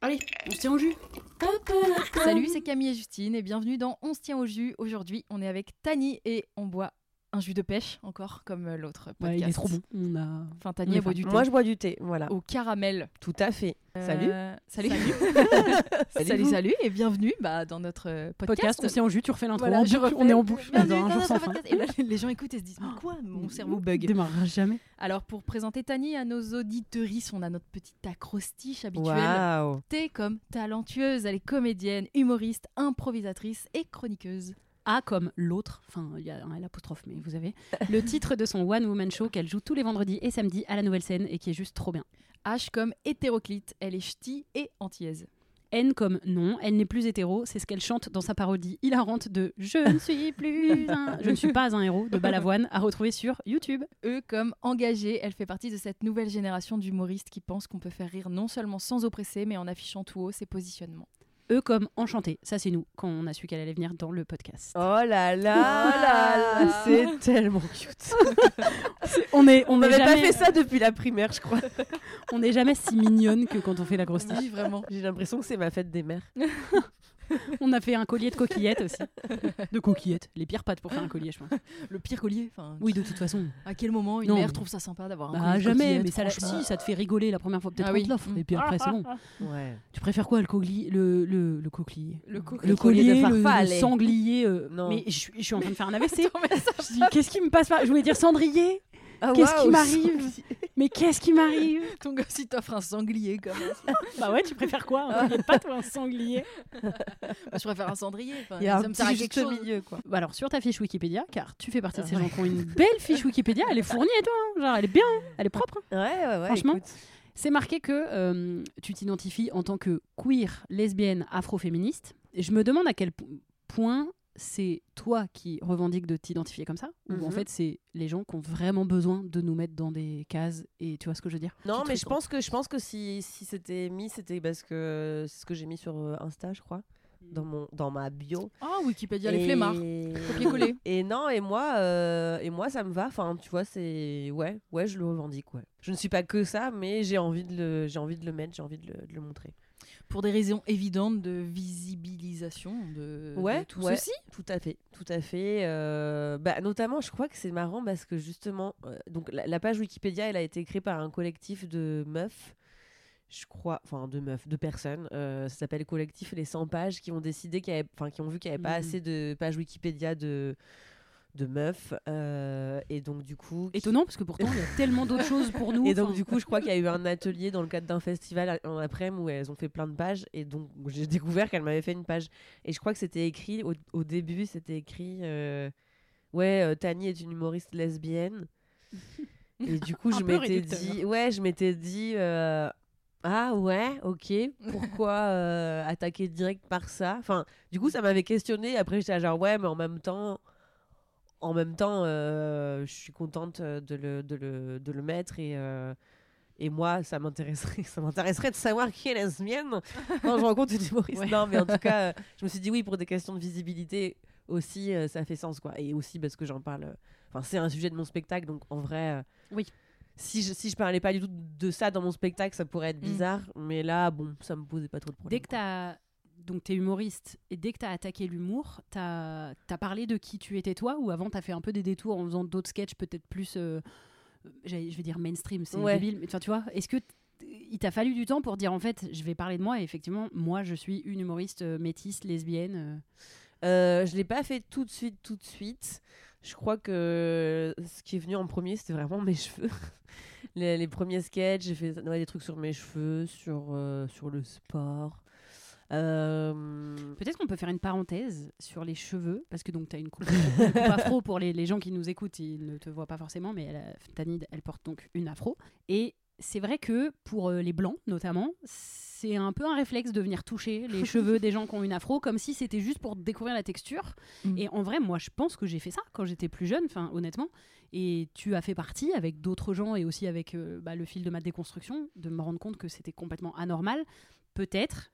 Allez, on se tient au jus. Salut, c'est Camille et Justine et bienvenue dans On se tient au jus. Aujourd'hui, on est avec Tani et on boit un jus de pêche, encore comme euh, l'autre podcast. Ouais, il est trop bon. On a... Enfin, On Tani est elle boit du thé Moi, je bois du thé, voilà. au caramel. Tout à fait. Salut. Euh, salut. Salut salut, salut et bienvenue bah, dans notre euh, podcast. Podcast, on au jus, tu refais l'intro. Voilà, en je boucle, refais. on est en boucle. Bienvenue dans un dans jour sans notre fin. podcast. Et là, les gens écoutent et se disent Mais quoi Mon cerveau bug. démarrera jamais. Alors, pour présenter Tani à nos auditeuristes, on a notre petite acrostiche habituelle. Waouh. T comme talentueuse, elle est comédienne, humoriste, improvisatrice et chroniqueuse. A comme l'autre, enfin il y a un l'apostrophe, mais vous avez le titre de son One Woman Show qu'elle joue tous les vendredis et samedis à la nouvelle scène et qui est juste trop bien. H comme hétéroclite, elle est ch'ti et antillaise. N comme non, elle n'est plus hétéro, c'est ce qu'elle chante dans sa parodie hilarante de Je ne suis plus un, je ne suis pas un héros de Balavoine à retrouver sur YouTube. E comme engagée, elle fait partie de cette nouvelle génération d'humoristes qui pensent qu'on peut faire rire non seulement sans oppresser, mais en affichant tout haut ses positionnements. E comme enchanté, ça c'est nous quand on a su qu'elle allait venir dans le podcast. Oh là là, Oh là là. c'est tellement cute. On est, On on n'avait pas jamais, fait ça depuis la primaire, je crois. on n'est jamais si mignonne que quand on fait la grosse tige. Oui, vraiment. J'ai l'impression que c'est ma fête des mères. On a fait un collier de coquillettes aussi. De coquillettes, les pires pattes pour faire un collier, je pense. Le pire collier. Enfin, Oui, de toute façon. À quel moment une Non, mère mais- trouve ça sympa d'avoir un Bah collier de jamais, coquillettes, mais ça, la- si, ça te fait rigoler la première fois, peut-être Ah on oui. te l'offre, Mm. et puis après c'est bon. Ouais. Tu préfères quoi, le collier, le, le, le coquelier Le co- le collier collier, de le, sanglier. euh, Non. Mais je, suis- je suis en train de faire un AVC. Qu'est-ce qui me passe par Je voulais dire cendrier. Ah, Qu'est-ce qui m'arrive Mais qu'est-ce qui m'arrive Ton gosse, il t'offre un sanglier quand même. Bah ouais, tu préfères quoi de pâte ou un sanglier Moi, je préfère un cendrier. Il y a un petit juste chose. milieu, quoi. Bah Alors sur ta fiche Wikipédia, car tu fais partie de ces Ouais. gens qui ont une belle fiche Wikipédia, elle est fournie et tout, hein. genre elle est bien, elle est propre. hein. Ouais, ouais, ouais. Franchement. écoute. C'est marqué que euh, tu t'identifies en tant que queer, lesbienne, afroféministe. Et je me demande à quel po- point c'est toi qui revendiques de t'identifier comme ça, ou en Mhm. fait c'est les gens qui ont vraiment besoin de nous mettre dans des cases, et tu vois ce que je veux dire? Non, mais je pense que je pense que si, si c'était mis, c'était parce que c'est ce que j'ai mis sur euh, Insta, je crois, dans mon dans ma bio. Ah, Wikipédia, les flemmards. Copier-coller. Et non, et moi, euh, et moi, ça me va. Enfin, tu vois, c'est ouais, ouais, je le revendique. Ouais. Je ne suis pas que ça, mais j'ai envie de le, j'ai envie de le mettre, j'ai envie de le, de le montrer. Pour des raisons évidentes de visibilisation de, Ouais, de tout ouais. ceci. Tout à fait, tout à fait. euh, bah, notamment, je crois que c'est marrant parce que justement, euh, donc la, la page Wikipédia, elle a été créée par un collectif de meufs. Je crois, enfin de meufs, de personnes. euh, ça s'appelle Collectif Les 100 pages qui ont décidé qu'il y avait, enfin qui ont vu qu'il n'y avait pas Mhm. assez de pages Wikipédia de de meufs euh, et donc du coup Étonnant, parce que pourtant il y a tellement d'autres choses pour nous. Et donc, enfin, du coup, je crois qu'il y a eu un atelier dans le cadre d'un festival en après-midi où elles ont fait plein de pages. Et donc, j'ai découvert qu'elles m'avaient fait une page. Et je crois que c'était écrit, au, au début, c'était écrit euh, Ouais, euh, Tani est une humoriste lesbienne. Et du coup, je m'étais dit Ouais, je m'étais dit Ah ouais, ok. Pourquoi euh, attaquer direct par ça? Enfin, du coup, ça m'avait questionné. Après, j'étais genre Ouais, mais en même temps en même temps, euh, je suis contente euh, de le, de le, de le mettre et, euh, et moi, ça m'intéresserait, ça m'intéresserait de savoir qui est lesbienne quand je rencontre une humoriste. Ouais. Non, mais en tout cas, je me suis dit oui, pour des questions de visibilité aussi, euh, ça fait sens. quoi. Et aussi parce que j'en parle, enfin, c'est un sujet de mon spectacle, donc en vrai, Oui. si je, si je parlais pas du tout de ça dans mon spectacle, ça pourrait être Mm. bizarre, mais là, bon, ça me posait pas trop de Dès problèmes. que tu as. Donc, tu es humoriste, et dès que tu as attaqué l'humour, tu as, parlé de qui tu étais toi, ou avant, tu as fait un peu des détours en faisant d'autres sketchs, peut-être plus. euh, j'allais- je vais dire mainstream, c'est Ouais. débile, mais tu vois, est-ce que il t'a fallu du temps pour dire en fait, je vais parler de moi, et effectivement, moi, je suis une humoriste euh, métisse, lesbienne. euh. Euh, je l'ai pas fait tout de suite, tout de suite. Je crois que ce qui est venu en premier, c'était vraiment mes cheveux. les, les premiers sketchs, j'ai fait ouais, des trucs sur mes cheveux, sur, euh, sur le sport. Euh, Peut-être qu'on peut faire une parenthèse sur les cheveux, parce que donc tu as une coupe, une coupe afro pour les, les gens qui nous écoutent, ils ne te voient pas forcément, mais elle, a- Tanid, elle porte donc une afro. Et c'est vrai que pour euh, les blancs, notamment, c'est un peu un réflexe de venir toucher les cheveux des gens qui ont une afro, comme si c'était juste pour découvrir la texture. Mm. Et en vrai, moi, je pense que j'ai fait ça quand j'étais plus jeune, enfin, honnêtement. Et tu as fait partie, avec d'autres gens et aussi avec euh, bah, le fil de ma déconstruction, de me rendre compte que c'était complètement anormal. Peut-être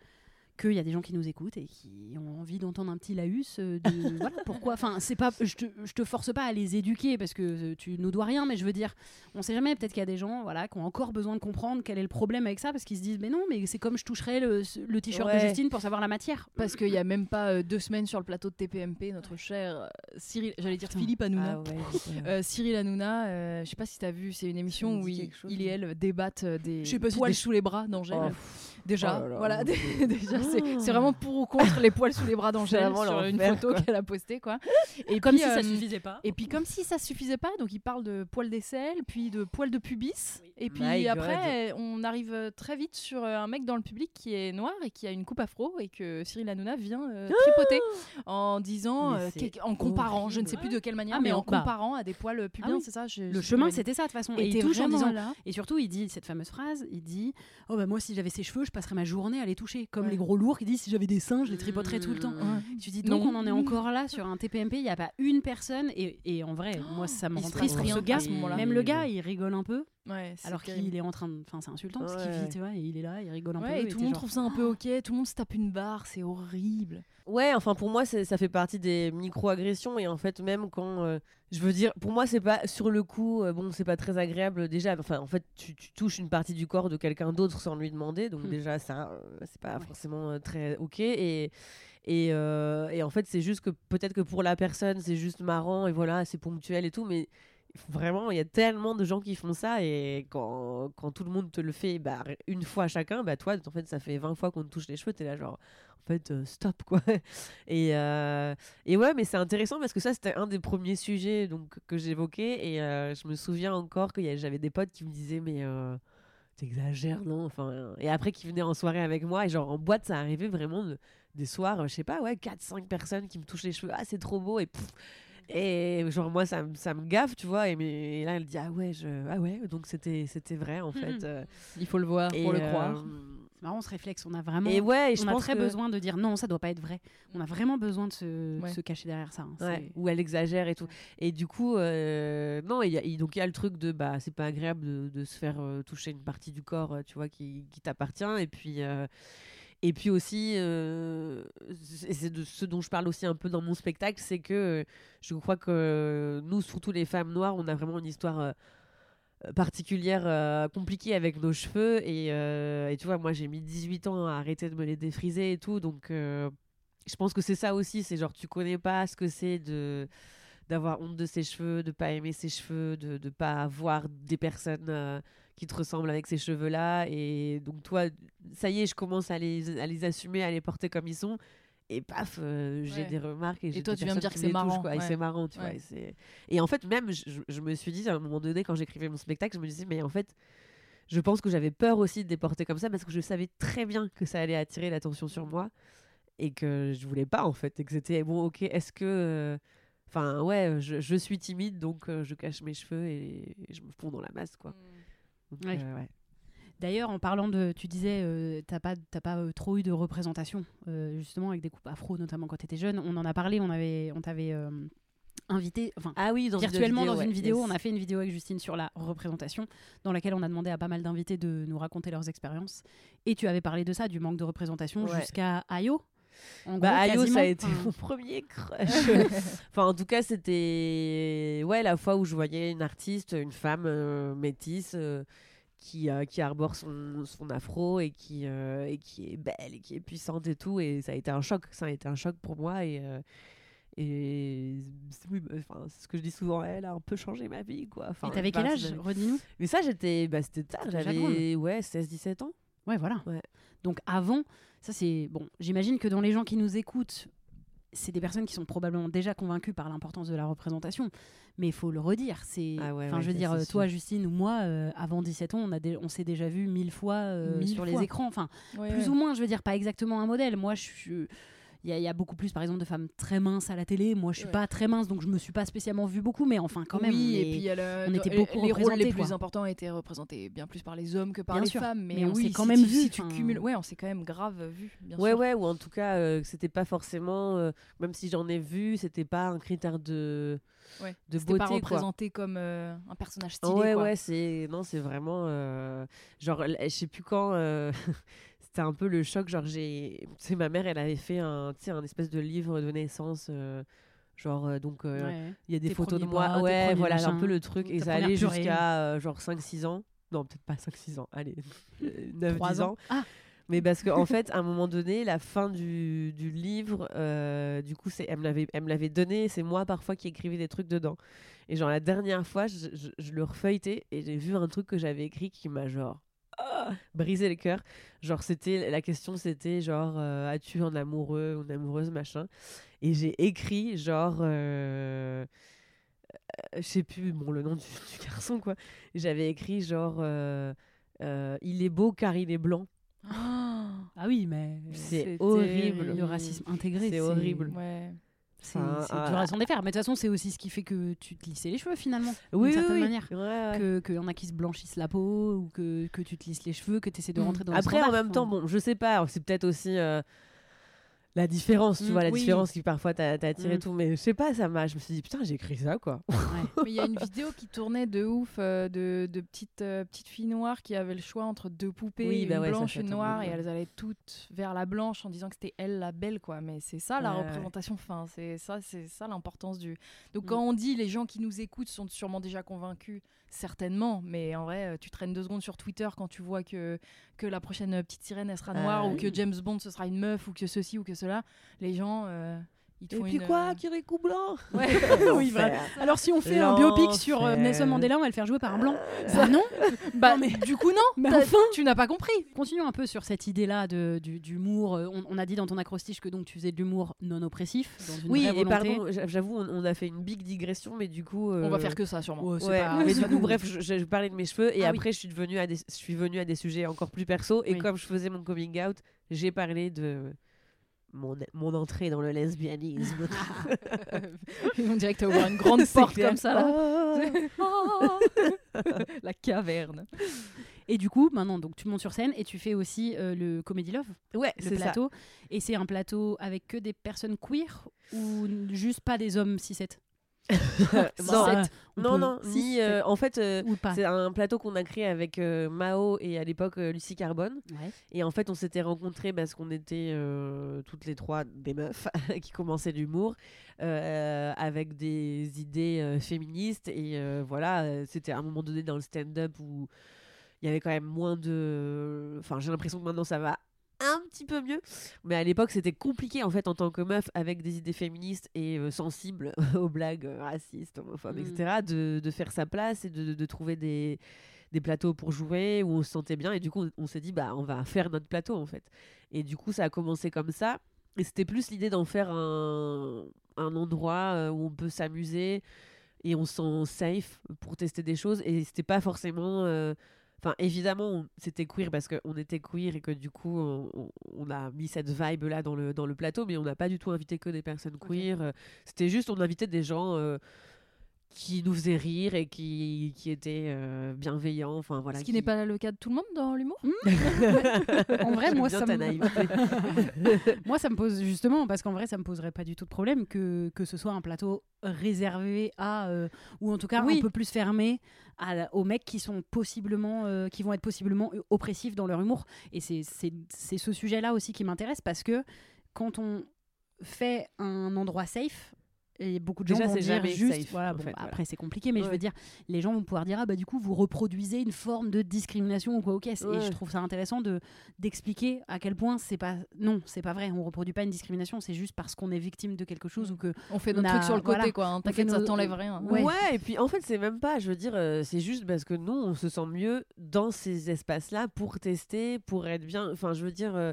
qu'il y a des gens qui nous écoutent et qui ont envie d'entendre un petit laïus euh, de voilà pourquoi enfin c'est pas je te, je te force pas à les éduquer parce que euh, tu nous dois rien mais je veux dire on sait jamais peut-être qu'il y a des gens voilà qui ont encore besoin de comprendre quel est le problème avec ça parce qu'ils se disent mais non mais c'est comme je toucherais le, le t-shirt de. Justine pour savoir la matière Parce qu'il y a même pas euh, deux semaines sur le plateau de TPMP, notre cher Cyril, j'allais dire Putain. Philippe Hanouna. ah ouais, Euh, Cyril Hanouna, euh, je sais pas si tu as vu, c'est une émission où il, quelque chose, il et elle débattent des Je sais pas si poils des- sous les bras d'Angèle. Oh, Déjà, oh là là, voilà, déjà c'est Oh. c'est vraiment pour ou contre les poils sous les bras d'Angèle sur une photo qu'elle a postée quoi. Et comme puis, si ça euh, suffisait pas Et puis comme si ça suffisait pas, donc il parle de poils d'aisselle, puis de poils de pubis, et puis My après on arrive très vite sur euh, un mec dans le public qui est noir et qui a une coupe afro et que Cyril Hanouna vient euh, tripoter en disant, euh, en comparant, je ne sais plus de quelle manière, Ah, mais mais en bah. comparant à des poils pubiens, oui. c'est ça je- le je- chemin c'était ça de toute façon Et et il t'es touche en vraiment disant là. Et surtout, il dit cette fameuse phrase, il dit Oh bah moi si j'avais ses cheveux, je passerais ma journée à les toucher. Comme Ouais. les gros lourds qui disent si j'avais des seins, je les tripoterais tout le temps. Ouais. Tu dis donc Non. on en est encore là sur un TPMP, il n'y a pas une personne et, et en vrai, moi ça me rend triste ce rien gars. à ce moment-là. Même le gars, il rigole un peu Ouais, alors qu'il est en train de enfin c'est insultant ce qu'il vit, tu vois, et il est là, il rigole un peu et et tout le monde genre, trouve ça un peu ok, tout le monde se tape une barre, c'est horrible. Ouais, enfin pour moi ça fait partie des micro-agressions et en fait même quand euh, je veux dire pour moi c'est pas sur le coup euh, bon c'est pas très agréable déjà enfin en fait tu, tu touches une partie du corps de quelqu'un d'autre sans lui demander donc Hmm. déjà ça euh, c'est pas Ouais. forcément euh, très ok et et, et en fait c'est juste que peut-être que pour la personne c'est juste marrant et voilà c'est ponctuel et tout mais vraiment il y a tellement de gens qui font ça et quand, quand tout le monde te le fait bah, une fois chacun bah toi en fait ça fait 20 fois qu'on te touche les cheveux t'es là genre en fait euh, stop quoi. Et, euh, et ouais mais c'est intéressant parce que ça c'était un des premiers sujets donc que j'évoquais et euh, je me souviens encore que j'avais des potes qui me disaient mais t'exagères non enfin et après qui venaient en soirée avec moi et genre en boîte ça arrivait vraiment de- des soirs je sais pas ouais 4 5 personnes qui me touchent les cheveux ah c'est trop beau et et genre moi ça, me- ça me gaffe tu vois et, mais, et là elle dit ah ouais je ah ouais donc c'était c'était vrai en fait euh, Il faut le voir et, pour le euh, croire. C'est marrant ce réflexe, on a vraiment et ouais et je a pense très que- besoin de dire non, ça doit pas être vrai. On a vraiment besoin de se, Ouais. se cacher derrière ça. hein. Ouais, où elle exagère et tout. Et du coup, euh, non, il y a, donc il y a le truc de bah c'est pas agréable de, de se faire euh, toucher une partie du corps, euh, tu vois, qui, qui t'appartient. Et puis euh, et puis aussi, euh, c'est de ce dont je parle aussi un peu dans mon spectacle, c'est que euh, je crois que euh, nous, surtout les femmes noires, on a vraiment une histoire. euh, particulière compliquée avec nos cheveux et, tu vois moi j'ai mis 18 ans à arrêter de me les défriser et tout donc je pense que c'est ça aussi c'est genre tu connais pas ce que c'est de d'avoir honte de ses cheveux de pas aimer ses cheveux de de pas avoir des personnes qui te ressemblent avec ces cheveux là et donc toi ça y est je commence à les à les assumer à les porter comme ils sont. Et paf euh, j'ai Ouais. des remarques et, j'ai toi, tu viens me dire que c'est marrant, et c'est marrant tu vois et et en fait même je, je me suis dit à un moment donné quand j'écrivais mon spectacle je me disais mais en fait je pense que j'avais peur aussi de les porter comme ça parce que je savais très bien que ça allait attirer l'attention sur moi et que je voulais pas en fait et que c'était bon ok est-ce que euh, enfin ouais je, je suis timide donc euh, je cache mes cheveux et, et je me fonds dans la masse quoi. Donc, Ouais. euh, ouais. D'ailleurs, en parlant de, tu disais, euh, t'as pas, t'as pas euh, trop eu de représentation, euh, justement avec des coupes afro, notamment quand t'étais jeune. On en a parlé, on avait, on t'avait euh, invité, enfin ah oui dans une virtuellement vidéo, dans ouais, une vidéo. yes. On a fait une vidéo avec Justine sur la représentation, dans laquelle on a demandé à pas mal d'invités de nous raconter leurs expériences. Et tu avais parlé de ça, du manque de représentation, Ouais. jusqu'à Ayo. En Bah, Ayo, ça a été mon premier crush. enfin, en tout cas, c'était ouais la fois où je voyais une artiste, une femme euh, métisse euh, qui, euh, qui arbore son, son afro et qui, et qui est belle et qui est puissante et tout. Et ça a été un choc. Ça a été un choc pour moi. Et, et c'est- oui, enfin, c'est ce que je dis souvent, elle a un peu changé ma vie. Quoi. Enfin, Et t'avais quel âge. Redis-nous? Mais ça, j'étais bah, c'était tard. J'avais ouais, 16-17 ans. Ouais, voilà. Ouais. Donc avant, ça c'est bon. J'imagine que dans les gens qui nous écoutent, c'est des personnes qui sont probablement déjà convaincues par l'importance de la représentation. Mais il faut le redire. C'est, Ah ouais, enfin, ouais, je veux dire, toi, sûr. Justine ou moi, euh, avant 17 ans, on, a dé- on s'est déjà vu mille fois euh, Mille sur les écrans. Enfin, Ouais, plus ou moins, je veux dire, pas exactement un modèle. Moi, je suis. Il y, a- il y a beaucoup plus, par exemple, de femmes très minces à la télé. Moi, je suis Ouais. pas très mince, donc je me suis pas spécialement vue beaucoup, mais enfin, quand même. oui, on et est- puis il y a le- on était les- beaucoup les rôles les plus quoi. importants étaient représentés bien plus par les hommes que par Bien les sûr, femmes. Mais, mais on oui, s'est quand si même tu- vu, Si tu cumules, ouais, on s'est quand même grave vu. Bien Ouais, sûr. ouais, ou en tout cas, euh, c'était pas forcément, euh, même si j'en ai vu, c'était pas un critère de, Ouais. de C'était beauté. pas quoi. représenté comme euh, un personnage stylé. ouais, quoi. ouais, c'est non, c'est vraiment euh, genre, je sais plus quand. C'était un peu le choc, genre j'ai, tu ma mère, elle avait fait un, un espèce de livre de naissance, euh, genre euh, donc euh, Ouais. il y a des Tes photos de moi, bras, ouais, voilà, un peu le truc, et ça allait jusqu'à genre 5-6 ans, non peut-être pas 5-6 ans, allez, 9-10 Trois ans. Ah, Mais parce qu'en en fait, à un moment donné, la fin du, du livre, euh, du coup, c'est, elle me l'avait, donné. C'est moi parfois qui écrivais des trucs dedans. Et genre la dernière fois, je, je- je le refeuilletais et j'ai vu un truc que j'avais écrit qui m'a genre ah, brisé le cœur. Genre c'était la question, c'était genre euh, as-tu un amoureux ou une amoureuse machin. Et j'ai écrit genre euh, euh, je sais plus bon le nom du, du garçon quoi. J'avais écrit genre euh, euh, il est beau car il est blanc. ah oui, mais C'est horrible. le racisme intégré, C'est horrible. Ouais. C'est ah, dur à s'en défaire. Mais de toute façon, c'est aussi ce qui fait que tu te lissais les cheveux finalement. Oui, d'une oui, certaine oui. manière. Ouais, ouais. Que qu'il y en a qui se blanchissent la peau ou que, que tu te lisses les cheveux, que tu essaies de Mm. rentrer dans le Après, en standard. même temps, bon, je sais pas, c'est peut-être aussi euh, la différence, tu Mm, vois, la oui. différence qui parfois t'a attiré Mm. tout. Mais je sais pas, ça m'a. Je me suis dit, putain, j'ai écrit ça, quoi. Ouais. Mais il y a une vidéo qui tournait de ouf euh, de, de petites, euh, petites filles noires qui avaient le choix entre deux poupées, Oui, une bah ouais, ça, blanche, une noire, et elles allaient toutes vers la blanche en disant que c'était elle la belle, quoi. Mais c'est ça la Ouais, ouais. représentation. Fin, c'est ça, c'est ça l'importance du. Donc Mm. quand on dit les gens qui nous écoutent sont sûrement déjà convaincus, certainement. Mais en vrai, euh, tu traînes deux secondes sur Twitter quand tu vois que que la prochaine euh, petite sirène elle sera noire ou oui. que James Bond ce sera une meuf ou que ceci ou que cela. Les gens, euh, ils te Et font puis une, quoi, euh, Kirikou Blanc Ouais. Oui, L'enfer. voilà. Alors si on fait un biopic sur euh. Nelson Mandela, on va le faire jouer par un blanc. Bah non. Bah, Non, mais- du coup, non. Mais enfin. tu n'as pas compris. Continuons un peu sur cette idée-là de, du- d'humour. Euh, On, on a dit dans ton acrostiche que donc tu faisais de l'humour non oppressif, dans une Oui, vraie et volonté. pardon, j'a- j'avoue, on, on a fait une big digression, mais du coup. On va euh, faire que ça, sûrement. Ouais, Ouais, pas- mais du coup, bref, je, je parlais de mes cheveux et Ah oui. après, je suis devenue à des, je suis venue à des sujets encore plus perso. Et Oui. comme je faisais mon coming out, j'ai parlé de mon, mon entrée dans le lesbianisme. On dirait que t'as ouvert une grande porte clair. comme ça, là. Oh. La caverne. Et du coup, maintenant, donc tu montes sur scène et tu fais aussi euh, le Comedy Love, Ouais, le c'est ça. plateau. Et c'est un plateau avec que des personnes queer ou juste pas des hommes 6-7 non, on non, non, si, ni. euh, en fait, euh, c'est un plateau qu'on a créé avec euh, Mao et à l'époque euh, Lucie Carbone. Ouais. Et en fait, on s'était rencontrés parce qu'on était euh, toutes les trois des meufs qui commençaient l'humour euh, avec des idées euh, féministes. Et euh, voilà, c'était à un moment donné dans le stand-up où il y avait quand même moins de. Enfin, j'ai l'impression que maintenant ça va un petit peu mieux. Mais à l'époque, c'était compliqué en fait en tant que meuf avec des idées féministes et euh, sensibles aux blagues euh, racistes, homophobes, Mm. etc. De, de faire sa place et de, de trouver des, des plateaux pour jouer où on se sentait bien. Et du coup, on, on s'est dit, bah, on va faire notre plateau en fait. Et du coup, ça a commencé comme ça. Et c'était plus l'idée d'en faire un, un endroit euh, où on peut s'amuser et on se sent safe pour tester des choses. Et c'était pas forcément. euh, Enfin, évidemment, c'était queer parce qu'on était queer et que du coup, on, a mis cette vibe-là dans le, dans le plateau, mais on n'a pas du tout invité que des personnes queer. Euh, C'était juste, on invitait des gens euh, qui nous faisaient rire et qui, qui étaient euh, bienveillants. Enfin, voilà, Ce qui n'est pas le cas de tout le monde dans l'humour. En vrai, moi, ça me-. Moi, ça me pose justement, parce qu'en vrai, ça me poserait pas du tout de problème que, que ce soit un plateau réservé à, euh, ou en tout cas Oui. un peu plus fermé à, aux mecs qui sont possiblement, euh, qui vont être possiblement oppressifs dans leur humour. Et c'est ce sujet-là aussi qui m'intéresse parce que quand on fait un endroit safe, et beaucoup de gens Déjà, vont c'est dire juste, safe, voilà, en bon, fait, après voilà. c'est compliqué, mais je veux dire, les gens vont pouvoir dire ah bah du coup vous reproduisez une forme de discrimination ou quoi ok et Ouais. je trouve ça intéressant de d'expliquer à quel point c'est pas non c'est pas vrai on reproduit pas une discrimination c'est juste parce qu'on est victime de quelque chose ou que On fait On notre a- truc sur le côté, voilà. quoi. hein. On T'inquiète, fait ça nos- t'enlève rien. Ouais. Ouais. et puis en fait, c'est même pas, je veux dire, euh, c'est juste parce que nous, on se sent mieux dans ces espaces-là pour tester, pour être bien. Enfin, je veux dire, euh,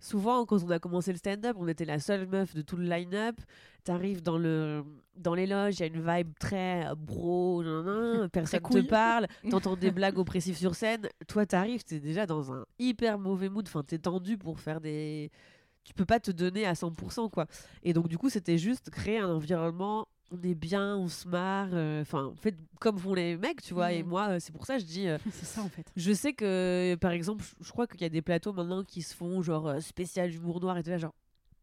souvent, quand on a commencé le stand-up, on était la seule meuf de tout le line-up. T'arrives dans, le, dans les loges, il y a une vibe très euh, bro, nan, nan, personne te couille. parle, t'entends des blagues oppressives sur scène. Toi, t'arrives, t'es déjà dans un hyper mauvais mood, enfin, t'es tendu pour faire des. Tu peux pas te donner à 100%, quoi. Et donc, du coup, c'était juste créer un environnement. On est bien, on se marre. euh, Enfin, en fait, comme font les mecs, tu vois. Et Mhm. moi, euh, c'est pour ça que je dis. euh, C'est ça en fait. je sais que, par exemple, je- crois qu'il y a des plateaux maintenant qui se font genre spécial humour noir et tout là, genre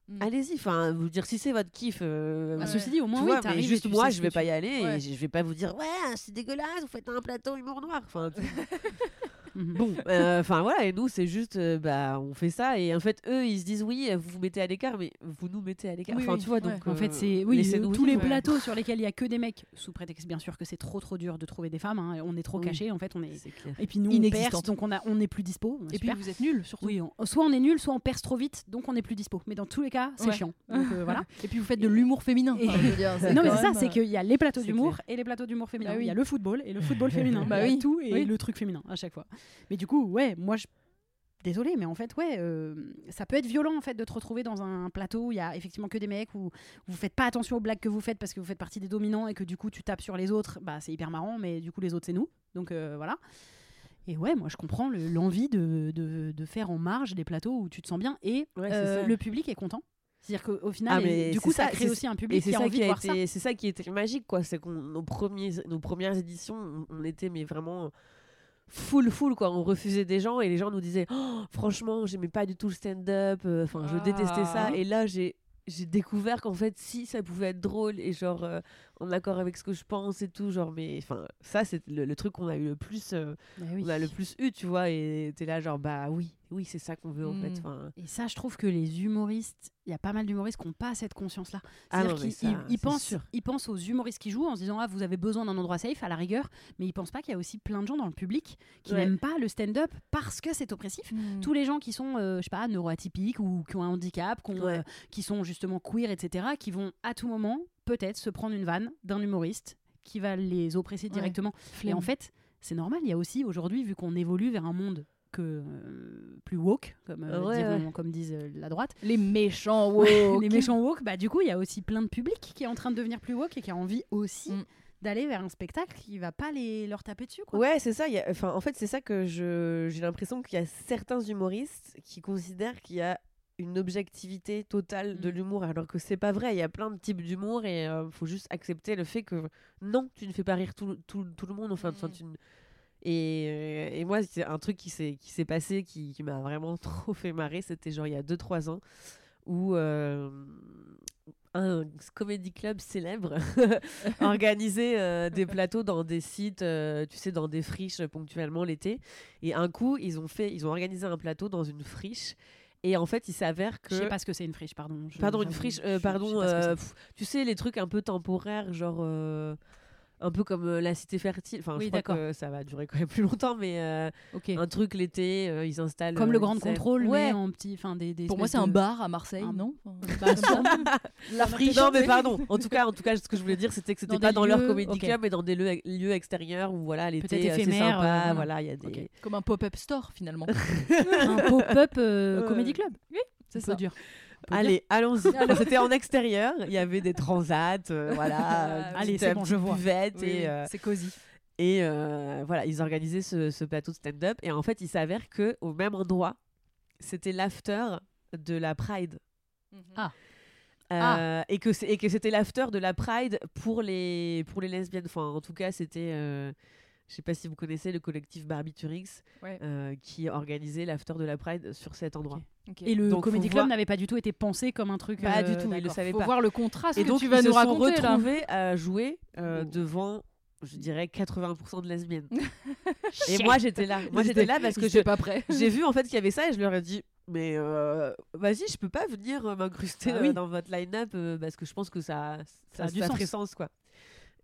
Mm. allez-y, enfin, vous dire si c'est votre kiff. Bah. Ceci dit, au tu moins, vois, oui, mais t'arrives et juste tu moi, je vais pas tu- y aller Ouais. et je vais pas vous dire ouais, c'est dégueulasse, vous faites un plateau humour noir. Enfin, Mhm. bon, euh, enfin voilà, et nous, c'est juste, euh, bah, on fait ça et en fait, eux, ils se disent oui, vous vous mettez à l'écart, mais vous nous mettez à l'écart. Enfin, oui, tu vois, ouais. donc. En fait, c'est oui, euh, tous les plateaux sur lesquels il y a que des mecs, sous prétexte bien sûr que c'est trop trop dur de trouver des femmes. hein, on est trop Oui. cachés, en fait, on est. C'est clair. Et puis nous, on perce, donc on a, on n'est plus dispo. Et puis vous êtes nuls surtout. oui, on- soit on est nul, soit on perce trop vite, donc on n'est plus dispo. Mais dans tous les cas, c'est Ouais. chiant. Donc euh, voilà. Et puis vous faites de l'humour féminin. Non mais c'est ça, c'est qu'il y a les plateaux c'est d'humour et les plateaux d'humour féminin. Bah. Il y a le football et le football féminin. Bah oui, tout et le truc féminin à chaque fois. Mais du coup, ouais, moi je Désolée, mais en fait, ouais, euh, ça peut être violent en fait de te retrouver dans un plateau où il y a effectivement que des mecs où vous faites pas attention aux blagues que vous faites parce que vous faites partie des dominants et que du coup tu tapes sur les autres. Bah c'est hyper marrant, mais du coup les autres c'est nous. Donc euh, voilà. Et ouais, moi je comprends le- l'envie de, de, de faire en marge des plateaux où tu te sens bien et Ouais, euh, le public est content. C'est-à-dire qu'au final, Ah, et du coup, ça, ça, crée aussi un public qui a envie qui de ça. c'est ça qui était magique quoi, c'est qu'on nos premiers, nos premières éditions, on on était mais vraiment full full quoi, on refusait des gens et les gens nous disaient Oh, franchement j'aimais pas du tout le stand-up, euh, enfin je détestais ça Ah. et là j'ai j'ai découvert qu'en fait si ça pouvait être drôle et genre euh, en accord avec ce que je pense et tout genre mais enfin ça c'est le, le truc qu'on a eu le plus euh, oui. on a le plus eu tu vois et t'es là genre bah oui oui c'est ça qu'on veut en Mm. fait enfin Et ça, je trouve que les humoristes, il y a pas mal d'humoristes qui n'ont pas cette conscience-là. Ah C'est-à-dire qu'ils ça, ils- ils pensent, sûr. ils pensent aux humoristes qui jouent en se disant ah vous avez besoin d'un endroit safe à la rigueur, mais ils pensent pas qu'il y a aussi plein de gens dans le public qui Ouais. n'aiment pas le stand-up parce que c'est oppressif. Mm. Tous les gens qui sont, euh, je sais pas, neuroatypiques ou qui ont un handicap, qui, ont, Ouais. euh, qui sont justement queer, etc., qui vont à tout moment peut-être se prendre une vanne d'un humoriste qui va les oppresser Ouais. directement. Et en fait, c'est normal. Il y a aussi aujourd'hui, vu qu'on évolue vers un monde que euh, plus woke, comme, euh, Ouais, diront- ouais. comme disent euh, la droite, les méchants woke. les méchants woke, bah du coup, il y a aussi plein de public qui est en train de devenir plus woke et qui a envie aussi Mm. d'aller vers un spectacle qui va pas les leur taper dessus. Quoi. Ouais, c'est ça. y a- en fait, c'est ça que je j'ai l'impression qu'il y a certains humoristes qui considèrent qu'il y a une objectivité totale de Mm. l'humour, alors que c'est pas vrai. Il y a plein de types d'humour et il faut juste accepter le fait que non, tu ne fais pas rire tout, tout, tout le monde. Enfin, enfin, Mm. tu ne- et, euh, et moi, c'est un truc qui s'est qui s'est passé qui, qui m'a vraiment trop fait marrer. C'était genre il y a 2-3 ans où euh, un comédie club célèbre organisait euh, des plateaux dans des sites, euh, tu sais, dans des friches euh, ponctuellement l'été. Et un coup, ils ont fait, ils ont organisé un plateau dans une friche. Et en fait, il s'avère que Je sais pas ce que c'est une friche, pardon. Je- Pardon, une friche, euh, pardon, euh, pff, tu sais, les trucs un peu temporaires, genre euh, un peu comme euh, la cité fertile. Enfin, Oui, je crois que ça va durer quand même plus longtemps, mais euh, un truc l'été, euh, ils installent. Comme euh, le grand scène. contrôle, Ouais. mais en petit, des, des Pour moi, c'est un bar à Marseille, un- non Bah, sûrement. La friche. Non, mais pardon. En tout cas, en tout cas, ce que je voulais dire, c'était que c'était pas dans leur lieux, comédie ok. club, mais dans des lieux, lieux extérieurs où voilà, l'été, c'est sympa. euh, voilà. il y a des. Comme un pop-up store finalement. un pop-up euh, comédie club. C'est On peut ça. dire. Allez, allons-y. C'était en extérieur. Il y avait des transats, euh, voilà. euh, Allez, c'est bon, je vois. Oui, et. euh, C'est cosy. Et euh, voilà, ils organisaient ce, ce plateau de stand-up. Et en fait, il s'avère que au même endroit, c'était l'after de la Pride. Ah. Euh, Et que c'est- et que c'était l'after de la Pride pour les, pour les lesbiennes. Enfin, en tout cas, c'était. euh, je sais pas si vous connaissez le collectif Barbiturix Ouais. euh, qui organisait l'after de la Pride sur cet endroit. Ok. Et le Donc, comédie club voir- n'avait pas du tout été pensé comme un truc. Pas euh, du tout, ils le savaient Faut pas. voir le contraste Et que donc, tu vas ils se nous sont raconter là. retrouvés à jouer euh, Oh. devant, je dirais, 80% de lesbiennes. et moi, j'étais là. Moi, Ils j'étais là parce ils que je- pas prêts. j'ai vu en fait qu'il y avait ça et je leur ai dit mais euh, vas-y je peux pas venir euh, m'incruster Ah oui. dans votre line-up euh, parce que je pense que ça Ça ça, a du ça sens. ferait sens quoi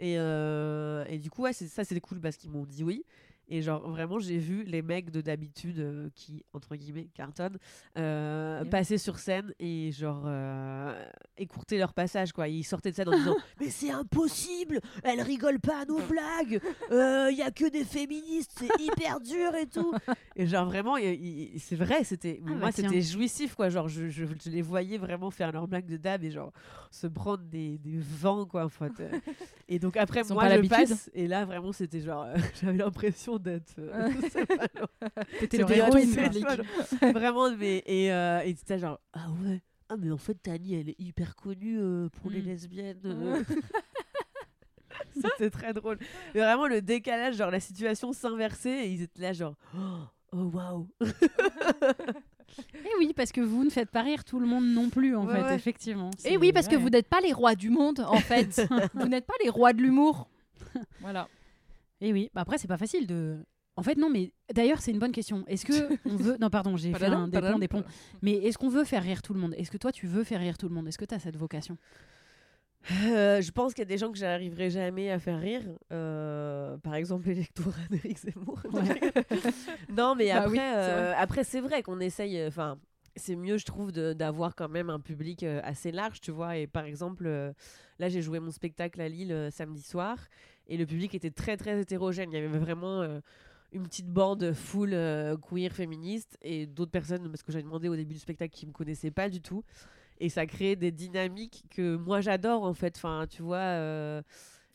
et, euh, et du coup ouais c'est ça c'était cool parce qu'ils m'ont dit oui Et genre, vraiment, j'ai vu les mecs de d'habitude euh, qui, entre guillemets, cartonnent, euh, Yeah. passer sur scène et genre euh, écourter leur passage, quoi. Ils sortaient de scène en disant Mais c'est impossible Elle rigole pas à nos blagues Il y a que des féministes, c'est hyper dur et tout Et genre, vraiment, c'est vrai, c'était Ah bah moi, tiens. c'était jouissif, quoi. Genre, je, je- je les voyais vraiment faire leurs blagues de dame et genre se prendre des, des vents, quoi, en fait. Euh, Et donc, après, moi, je passe et là, vraiment, c'était genre, euh, j'avais l'impression d'être. euh, le c'était genre, Vraiment, mais. Et euh, et c'était genre, ah ouais. Ah, mais en fait, Tani, elle est hyper connue euh, pour les Mm. lesbiennes. euh. C'était très drôle. Mais vraiment, le décalage, genre, la situation s'inversait et ils étaient là, genre, oh, waouh. Et Eh oui, parce que vous ne faites pas rire tout le monde non plus, en Ouais, fait, ouais. effectivement. Et oui, parce que vous n'êtes pas les rois du monde, en fait. vous n'êtes pas les rois de l'humour. Voilà. Et oui, bah après, c'est pas facile de. En fait, non, mais d'ailleurs, c'est une bonne question. Est-ce que on veut. Non, pardon, j'ai fait un des ponts, des ponts. Mais est-ce qu'on veut faire rire tout le monde? Est-ce que toi, tu veux faire rire tout le monde? Est-ce que tu as cette vocation? Euh, je pense qu'il y a des gens que j'arriverai jamais à faire rire. Euh, par exemple, l'électorat d'Éric Zemmour. non, mais Bah après, oui, euh, vrai. après c'est vrai qu'on essaye. Enfin, c'est mieux, je trouve, d'avoir quand même un public euh, assez large, tu vois. Et par exemple, euh, là, j'ai joué mon spectacle à Lille euh, samedi soir, et le public était très très hétérogène. Il y avait vraiment euh, une petite bande full euh, queer féministe et d'autres personnes, parce que j'avais demandé au début du spectacle, qui me connaissaient pas du tout. Et ça crée des dynamiques que moi j'adore en fait. Enfin, tu vois. euh,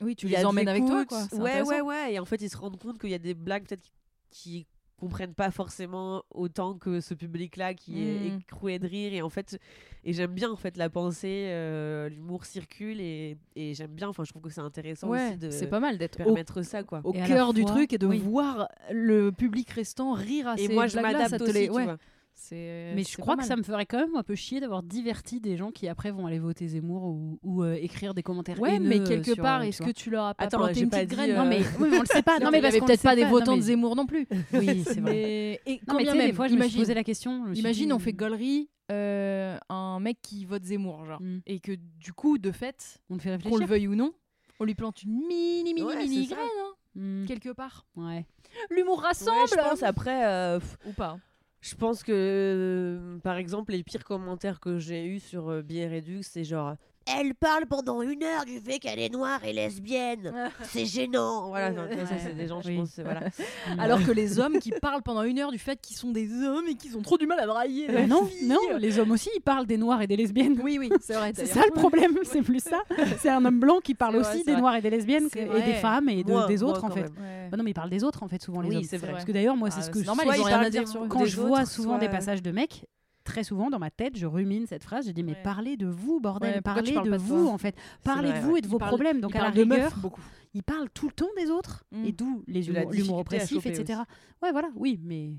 Oui, tu les emmènes avec toi, quoi. Ouais, ouais, ouais. Et en fait, ils se rendent compte qu'il y a des blagues peut-être qui comprennent pas forcément autant que ce public-là qui est Mm. écroué de rire. Et en fait, et j'aime bien en fait la pensée, euh, l'humour circule et, et j'aime bien. Enfin, je trouve que c'est intéressant Ouais, aussi de c'est pas mal d'être au, permettre ça, quoi. au cœur du fois- truc et de oui. voir le public restant rire à Et ces moi, je m'adapte te aussi, les- tu ouais, vois. C'est- Mais c'est je crois que ça me ferait quand même un peu chier d'avoir diverti des gens qui après vont aller voter Zemmour ou, ou, euh, écrire des commentaires Ouais, mais haineux, euh, quelque sur, part, euh, est-ce que tu leur as pas Attends, planté une pas petite graine euh, Non mais oui, mais on le sait pas. non mais parce qu'on peut-être pas des Non, votants mais- de Zemmour non plus. Oui, c'est vrai. Mais et Non, quand mais bien tu sais, même, des fois, je me suis posé la question. imagine dit, on fait gaulerie euh, un mec qui vote Zemmour, genre, Hmm. et que du coup, de fait, On le fait qu'on réfléchir. le veuille ou non, on lui plante une mini mini mini graine hein, Hmm, quelque part. Ouais. L'humour rassemble. je pense après. euh, ou pas. Je pense que, euh, par exemple, les pires commentaires que j'ai eus sur euh, Bière Redux, c'est genre Elle parle pendant une heure du fait qu'elle est noire et lesbienne. C'est gênant. Voilà, ça, c'est des gens, je Oui. pense. Voilà. Alors que les hommes qui parlent pendant une heure du fait qu'ils sont des hommes et qu'ils ont trop du mal à brailler. Euh, non, fille. non, les hommes aussi, ils parlent des noirs et des lesbiennes. Oui, oui, c'est vrai. C'est ça le problème, c'est plus ça. C'est un homme blanc qui parle vrai, aussi des vrai. noirs et des lesbiennes que- et des femmes et de- des autres en fait. Bah non, mais ils parlent des autres en fait, souvent les Oui, hommes. c'est vrai. Parce que d'ailleurs, moi, c'est Ah, ce que je. Quand je vois souvent des passages de mecs, très souvent dans ma tête, je rumine cette phrase. Je dis mais Ouais. parlez de vous, bordel, Ouais, parlez de vous en fait, parlez vrai, de vous et de vos problèmes. Donc à la de meufs, rigueur, beaucoup. ils parlent tout le temps des autres Mm. et d'où les l'humour oppressif, etc. Ouais, voilà, oui, mais.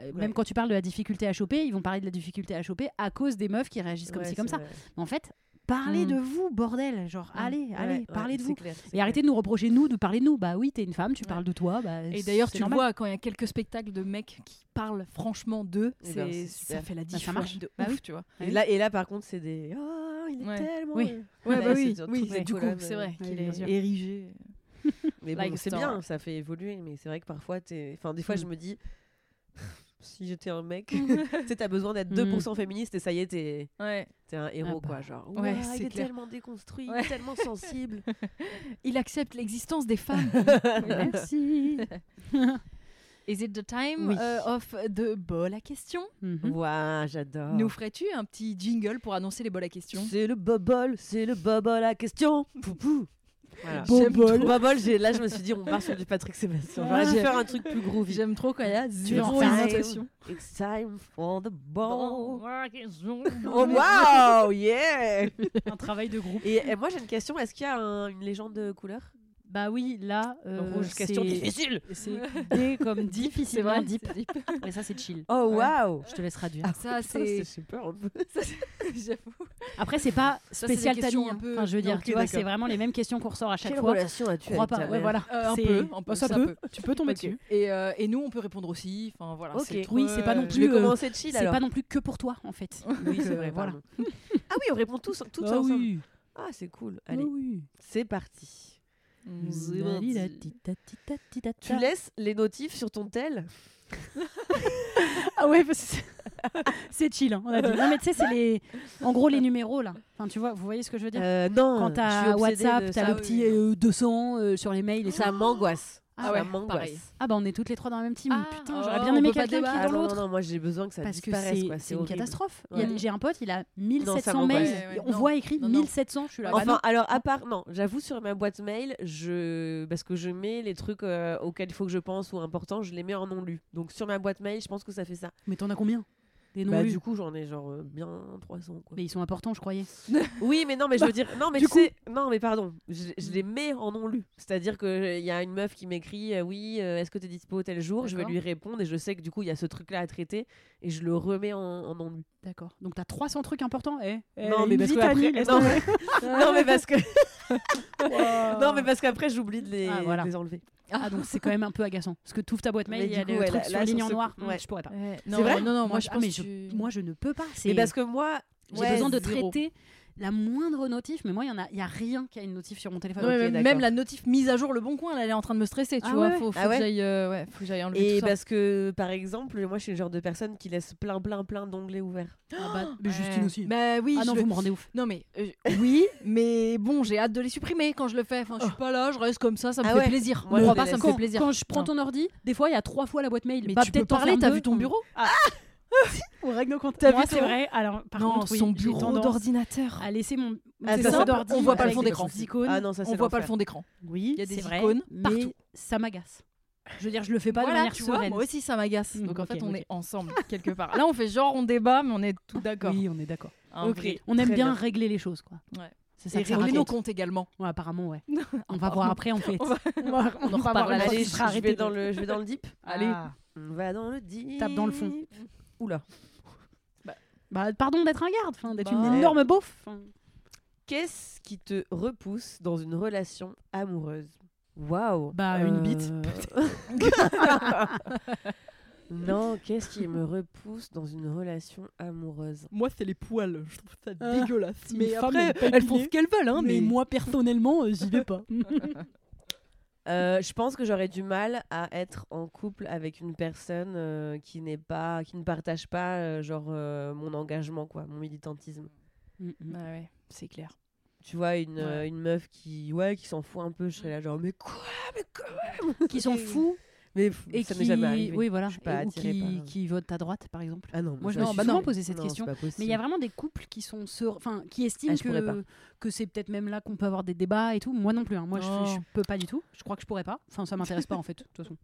euh. Même quand tu parles de la difficulté à choper, ils vont parler de la difficulté à choper à cause des meufs qui réagissent comme ci, comme ça. vrai. Mais en fait, parlez Mm. de vous, bordel. Genre, Mm. allez, Ouais, allez, ouais, parlez de vous. clair, Et clair. arrêtez de nous reprocher, nous, de parler de nous. Bah oui, t'es une femme, tu Ouais. parles de toi. Bah, Et d'ailleurs, tu normal. vois, quand il y a quelques spectacles de mecs qui parlent franchement d'eux, Eh ben, ça fait la Bah, ça différence marche. de Bah ouf, tu vois. Et là, et là, par contre, c'est des. Oh, il est Ouais. tellement. Oui. Ouais, bah c'est oui, oui, du coup, c'est euh, vrai qu'il est érigé. Mais bon, c'est bien, ça fait évoluer. Mais c'est vrai que parfois, t'es... Enfin, des fois, Mm. je me dis. Si j'étais un mec, tu sais, t'as besoin d'être Mm. 2% féministe et ça y est, t'es, Ouais. t'es un héros, bah. quoi. Genre, Ouais, c'est il est clair. tellement déconstruit, Ouais. tellement sensible. Il accepte l'existence des femmes. Merci. Is it the time Oui. uh, of the bol à question? Ouah, j'adore. Nous ferais-tu un petit jingle pour annoncer les bols à question? C'est le bobol, c'est le bobol à question. Poupou. Voilà. J'aime Bobol. trop. Bobol, j'ai- là, je me suis dit, on part sur du Patrick Sébastien. Faire un truc plus groovy. J'aime trop quand il y a zéro imitation. It's time for the ball. Oh, wow, yeah! Un travail de groupe. Et, et moi, j'ai une question. Est-ce qu'il y a un- une légende de couleur? Bah oui, là, euh, Rouge, question c'est- difficile. C'est D comme difficilement vrai, deep. c'est deep. Mais ça, c'est chill. Oh, Ouais. waouh! Je te laisse traduire. Ah, ça, c'est. super un peu. J'avoue. Après, c'est pas c'est spécial questions Tani. un hein. peu- Enfin, je veux dire, Ok, tu vois, c'est vraiment les mêmes questions qu'on ressort à chaque Quelle fois. relation as-tu avec pas. Ouais, voilà. Euh, un C'est- peu, un peu, ça, ça peut. peut. Tu peux tomber Ok. dessus. Et, euh, et nous, on peut répondre aussi. Enfin, voilà. Ok. c'est Oui, c'est pas non euh, vais plus, euh, C'est pas non plus que pour toi, en fait. Oui, c'est Euh, vrai. voilà. ah oui, on répond tous, tous Ah ensemble. oui. Ah, c'est cool. Ah Allez, c'est parti. Tu laisses les notifs sur ton tel Ah ouais, c'est- chill, hein, on a dit. Non mais tu sais, c'est les, en gros les numéros là. Enfin tu vois, vous voyez ce que je veux dire Euh, Non, Quand t'as WhatsApp, t'as le petit euh, 200 euh, sur les mails et ça. m'angoisse. Ah ça ouais, m'angoisse. Ah bah on est toutes les trois dans la même team. Ah, Putain, oh, j'aurais bien aimé quelqu'un qui est. Ah dans non, l'autre. non, non, moi j'ai besoin que ça Parce que disparaisse. c'est quoi, c'est une catastrophe. Ouais. J'ai un pote, il a ça 1700 m'angoisse. mails. Ouais, on non. voit écrit Non, non. 1700. Je suis là. Bah Enfin, non. alors à part, non, j'avoue sur ma boîte mail, je parce que je mets les trucs euh, auxquels il faut que je pense ou importants, je les mets en non lu. Donc sur ma boîte mail, je pense que ça fait ça. Mais t'en as combien? Des Bah, lus. du coup, j'en ai genre euh, bien 300 quoi. Mais ils sont importants, je croyais. Oui, mais non, mais je veux dire, non, mais tu sais, non, mais pardon, je, je les mets en non lu. C'est-à-dire que il y a une meuf qui m'écrit, euh, oui, euh, est-ce que tu es dispo tel jour? Je vais lui répondre et je sais que du coup il y a ce truc-là à traiter et je le remets en, en non lu. D'accord. Donc t'as 300 trucs importants. Eh, eh, Non, mais parce que après- non, tomber. non, mais parce que, Wow. non, mais parce qu'après j'oublie de les, Ah, voilà. de les enlever. Ah donc c'est quand même un peu agaçant. Parce que tu ouvres ta boîte mail, il y a des ouais, trucs là- sur là, ligne sur en ce- noir. ouais. Je pourrais pas. Ouais, non, vrai non, non, moi, Moi, je ah, pense mais que je, tu- moi je ne peux pas. Mais C'est parce que moi, j'ai ouais, besoin de zéro. traiter la moindre notif. Mais moi il y en a, il y a rien qui a une notif sur mon téléphone. Ouais, même, la notif mise à jour le bon coin, là, elle est en train de me stresser, tu Ah vois. ouais Faut, faut Ah ouais que j'aille euh, ouais, faut que j'aille enlever Et tout ça. parce que, par exemple, moi je suis le genre de personne qui laisse plein, plein, plein d'onglets ouverts. Ah bah, mais Ouais. Justine aussi. Bah oui, ah non, je vous me rendez ouf. Non mais euh, oui, mais bon, j'ai hâte de les supprimer quand je le fais. Enfin, je suis pas là, je reste comme ça, ça me Ah fait ouais. plaisir. Moi, je pas, ça me fait plaisir. Quand je prends ton ordi, des fois il y a trois fois la boîte mail. Mais Bah, tu peux parler, t'as vu ton bureau On règle nos comptes. T'as vu c'est vrai. Alors, par Non, contre, oui, son bureau d'ordinateur. à laisser mon Ah, ça, on voit pas le fond d'écran. Ah non, ça c'est On voit pas le fond d'écran. Oui, Il y a des c'est vrai, icônes mais partout. ça m'agace. Je veux dire, je le fais pas Voilà, de manière tu vois, sereine. moi aussi ça m'agace. Mm, Donc en fait, on est ensemble quelque part. Là, on fait genre on débat, mais on est tout d'accord. Oui, on est d'accord. Un Ok. vrai. On aime bien, bien. régler les choses, quoi. Ouais. C'est ça Et que ça régler nos comptes également. Ouais, apparemment, ouais. On va voir après, en fait. On va- on on en reparle je, vais dans le, je vais dans le deep. Allez. Ah. On va dans le deep. Tape dans le fond. Oula. Bah, pardon d'être un garde, enfin, d'être Bah. une énorme beauf. Qu'est-ce qui te repousse dans une relation amoureuse? Waouh. Bah, une bite, non, qu'est-ce qui me repousse dans une relation amoureuse? Moi, c'est les poils. Je trouve ça Ah, dégueulasse. mais après, elles font ce qu'elles veulent. Hein, mais moi, personnellement, euh, j'y vais pas. Euh, Je pense que j'aurais du mal à être en couple avec une personne euh, qui n'est pas, qui ne partage pas euh, genre euh, mon engagement quoi, mon militantisme. Mm, mm. Bah ouais, c'est clair. Tu vois une, Ouais. euh, une meuf qui ouais qui s'en fout un peu, je serais là genre mais quoi mais quoi Qui sont fous Mais et ça qui... m'est jamais arrivé. Oui, voilà. Je suis pas Et- ou attirée qui, par- qui votent à droite, par exemple. Ah non, Moi, je ça, me Non, suis bah souvent non. posé cette non, question. c'est. Mais il y a vraiment des couples qui sont sur... enfin, qui estiment Ah, que, que c'est peut-être même là qu'on peut avoir des débats et tout. Moi non plus. hein. Moi, je, Non. je peux pas du tout. Je crois que je pourrais pas. Enfin, ça m'intéresse pas en fait. De toute façon.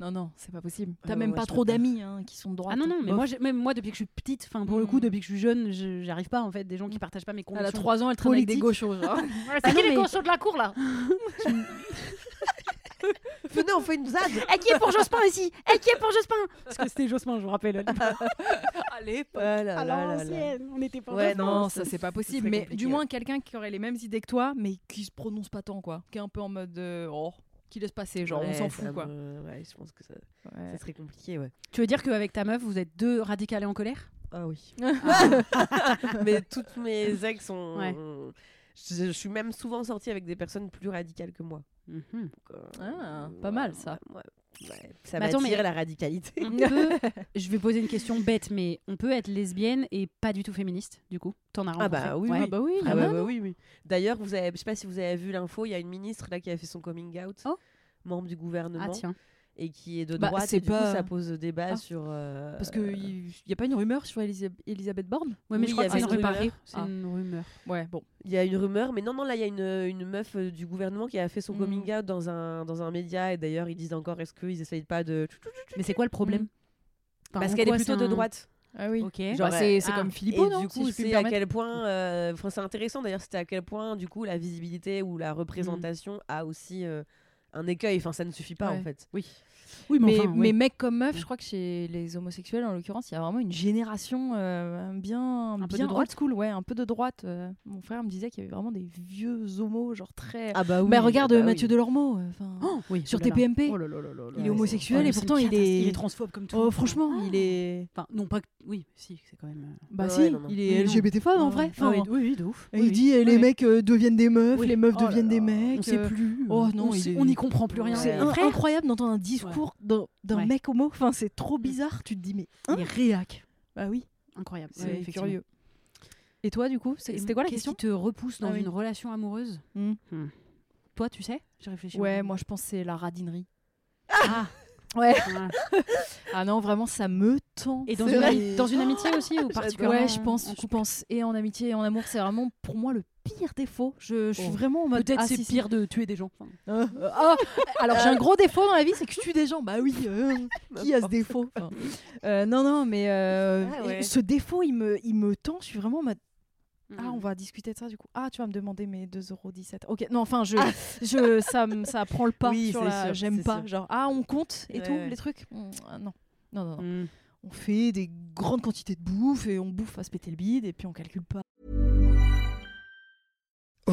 Non, non, c'est pas possible. T'as Ah, même ouais, pas trop d'amis hein, qui sont de droite. Ah non non, mais Bof. moi, j'ai- même moi depuis que je suis petite, enfin pour le coup Mm. depuis que je suis jeune, je- j'arrive pas en fait des gens qui Mm. partagent pas mes Elle a convictions. 3 ans, elle traîne avec des gauchos. genre. Ah non, mais- de la cour là? Venez, on fait une zad. Elle qui est pour Jospin ici Elle qui est pour Jospin Parce que c'était Jospin, je vous rappelle. Allez, Ah là là À l'ancienne, on était pour Ouais, Jospin. non, non, ça c'est pas possible. Mais compliqué, du moins quelqu'un qui aurait les mêmes idées que toi, mais qui se prononce pas tant quoi, qui est un peu en mode euh, oh, qui laisse passer, genre on s'en fout quoi. me- Ouais, je pense que ça, Ouais. ça serait compliqué, ouais. Tu veux dire qu'avec ta meuf, vous êtes deux radicales et en colère? Ah oui. Mais toutes mes ex sont. Je, je suis même souvent sortie avec des personnes plus radicales que moi. Mhm. Donc, euh, Ah, ouais, pas mal, ça. ouais, ouais. Ça m'attire mais- la radicalité. Peut- je vais poser une question bête, mais on peut être lesbienne et pas du tout féministe, du coup? T'en as Ah rencontré bah oui, bah oui, Ah bah, bah oui, oui. D'ailleurs, vous avez, je sais pas si vous avez vu l'info, il y a une ministre là qui a fait son coming out, Oh. membre du gouvernement, Ah tiens. Et qui est de Bah, droite. c'est et du pas- coup, ça pose débat Ah. sur. euh, Parce qu'il y, a pas une rumeur sur Elisa- Elisabeth Borne? Ouais, mais Oui, je crois il y que c'est une avait une rumeur. rumeur. C'est Ah. une rumeur. Ouais, bon. Il y a une rumeur, mais non, non, là, il y a une, une meuf euh, du gouvernement qui a fait son Mm. coming out dans un, dans un média, et d'ailleurs, ils disent encore est-ce qu'ils essayent pas de. Mais c'est quoi le problème? Enfin, Parce qu'elle est plutôt de un- droite. Ah oui. Ok. Genre Genre, c'est ah. comme Philippot, et non du coup, c'est à quel point. euh, Enfin, c'est intéressant d'ailleurs, c'était à quel point, du coup, la visibilité ou la représentation a aussi euh, un écueil. Enfin, ça ne suffit pas Ouais. en fait. Oui. Oui, mais, enfin, mais ouais. mec comme meuf, je crois que chez les homosexuels, en l'occurrence, il y a vraiment une génération euh, bien, Un peu bien de droite old school, ouais, un peu de droite. euh. mon frère me disait qu'il y avait vraiment des vieux homos, genre très. Ah bah oui. bah regarde ah bah Mathieu oui. Delormeau, euh, enfin, Oh, oui, sur oh là là. TPMP. Oh là là là là là. il est Ouais, homosexuel Oh, et pourtant il est. il est transphobe comme tout. Oh franchement, il est. Enfin, non pas. Oui, si, c'est quand même. Bah si, ouais, non, non. il est. LGBTphobe en Ah, vrai. ah oui, oui, de ouf. et Oui, il dit eh, les mecs deviennent des meufs, les meufs deviennent des mecs. On sait plus. Oh non, on n'y comprend plus rien. C'est incroyable d'entendre un discours d'un d'un Ouais. mec homo. Enfin, c'est trop bizarre. Tu te dis mais hein il est réac. bah oui, Incroyable. c'est curieux. Et toi du coup, c'était quoi la question qui te repousse dans Ah oui. une relation amoureuse Hmm. Toi, tu sais? J'ai réfléchi. Ouais, moi je pense c'est la radinerie. Ah, Ouais. Ah non, vraiment, ça me tend. Et dans une, dans amitié aussi ou particulièrement Ouais, je pense, en je pense. Et en amitié et en amour, c'est vraiment pour moi le pire défaut. Je, je suis Oh. vraiment en mode. Peut-être ah, c'est si, si. pire de tuer des gens. Enfin, Euh, euh, ah, alors j'ai un gros défaut dans la vie, c'est que je tue des gens. Bah oui, euh, qui a ce défaut Enfin, euh, Non, non, mais euh, Ah ouais. ce défaut, il me, il me tend. Je suis vraiment en mode. Ah, mm. on va discuter de ça du coup. Ah, tu vas me demander mes 2,17€. Ok, non, enfin, je, je, ça, ça prend le pas Oui, sur la. J'aime pas. sûr. Genre, ah, on compte et Ouais, tout, ouais. les trucs. Ah, non. Non, non, non. Mm. On fait des grandes quantités de bouffe et on bouffe à se péter le bide et puis on calcule pas.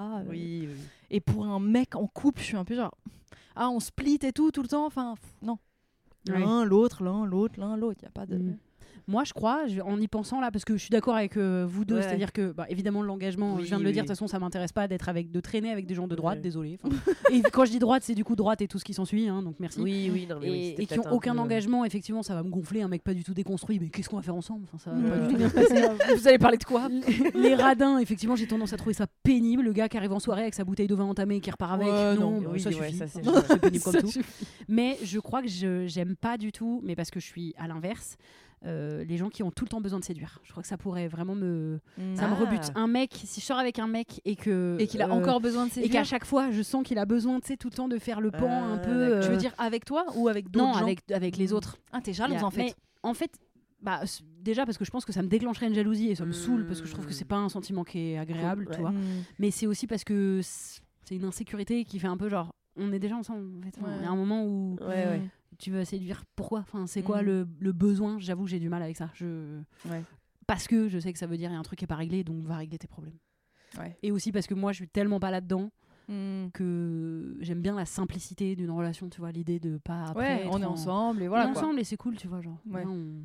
Ah, euh, Oui, oui. Et pour un mec en couple, je suis un peu genre. Ah, on split et tout, tout le temps. Enfin, non. Ouais. L'un, l'autre, l'un, l'autre, l'un, l'autre. Il n'y a pas de. Mm. Moi, je crois, je- en y pensant là, parce que je suis d'accord avec euh, vous deux, Ouais. c'est-à-dire que, bah, évidemment, l'engagement, Oui, je viens de le dire, de toute façon, ça m'intéresse pas d'être avec, de traîner avec des gens de droite, Ouais. désolé. Et quand je dis droite, c'est du coup droite et tout ce qui s'ensuit, hein, donc merci. Oui, oui, non, mais oui, Et, qui ont un aucun peu- engagement, effectivement, ça va me gonfler, un mec pas du tout déconstruit, mais qu'est-ce qu'on va faire ensemble? Enfin, Ça va pas du tout bien se passer. Vous allez parler de quoi? Les radins, effectivement, j'ai tendance à trouver ça pénible. Le gars qui arrive en soirée avec sa bouteille de vin entamée et qui repart avec, Ouais, non, non, oui, ça suffit. ça, c'est pénible comme tout. Mais je crois que j'aime pas du tout, mais parce que je suis à l'inverse, euh, les gens qui ont tout le temps besoin de séduire. Je crois que ça pourrait vraiment me. Ça me Ah. rebute. Un mec, si je sors avec un mec et que. Et qu'il a euh, encore besoin de Et séduire. qu'à chaque fois, je sens qu'il a besoin, tu sais, tout le temps de faire le pan un Ah, peu. Tu euh, veux dire avec toi ou avec d'autres Non, gens avec, avec les Mm. autres. Ah, t'es y a- jalouse en fait. mais en fait, bah, déjà parce que je pense que ça me déclencherait une jalousie et ça me saoule parce que je trouve que c'est pas un sentiment qui est agréable, tu vois. Mm. Mais c'est aussi parce que c'est une insécurité qui fait un peu genre. On est déjà ensemble. En fait. Ouais. Il y a un moment où Ouais, ouais. Mm. Tu veux séduire. Pourquoi Enfin, c'est quoi Mm. le, le besoin? J'avoue, que j'ai du mal avec ça. Je... Ouais. Parce que je sais que ça veut dire il y a un truc qui est pas réglé, donc va régler tes problèmes. Ouais. Et aussi parce que moi, je suis tellement pas là-dedans Mm. que j'aime bien la simplicité d'une relation. Tu vois, l'idée de pas après. Ouais, on est en- ensemble et voilà, voilà quoi. ensemble et c'est cool, tu vois. Genre, Ouais. Là, on-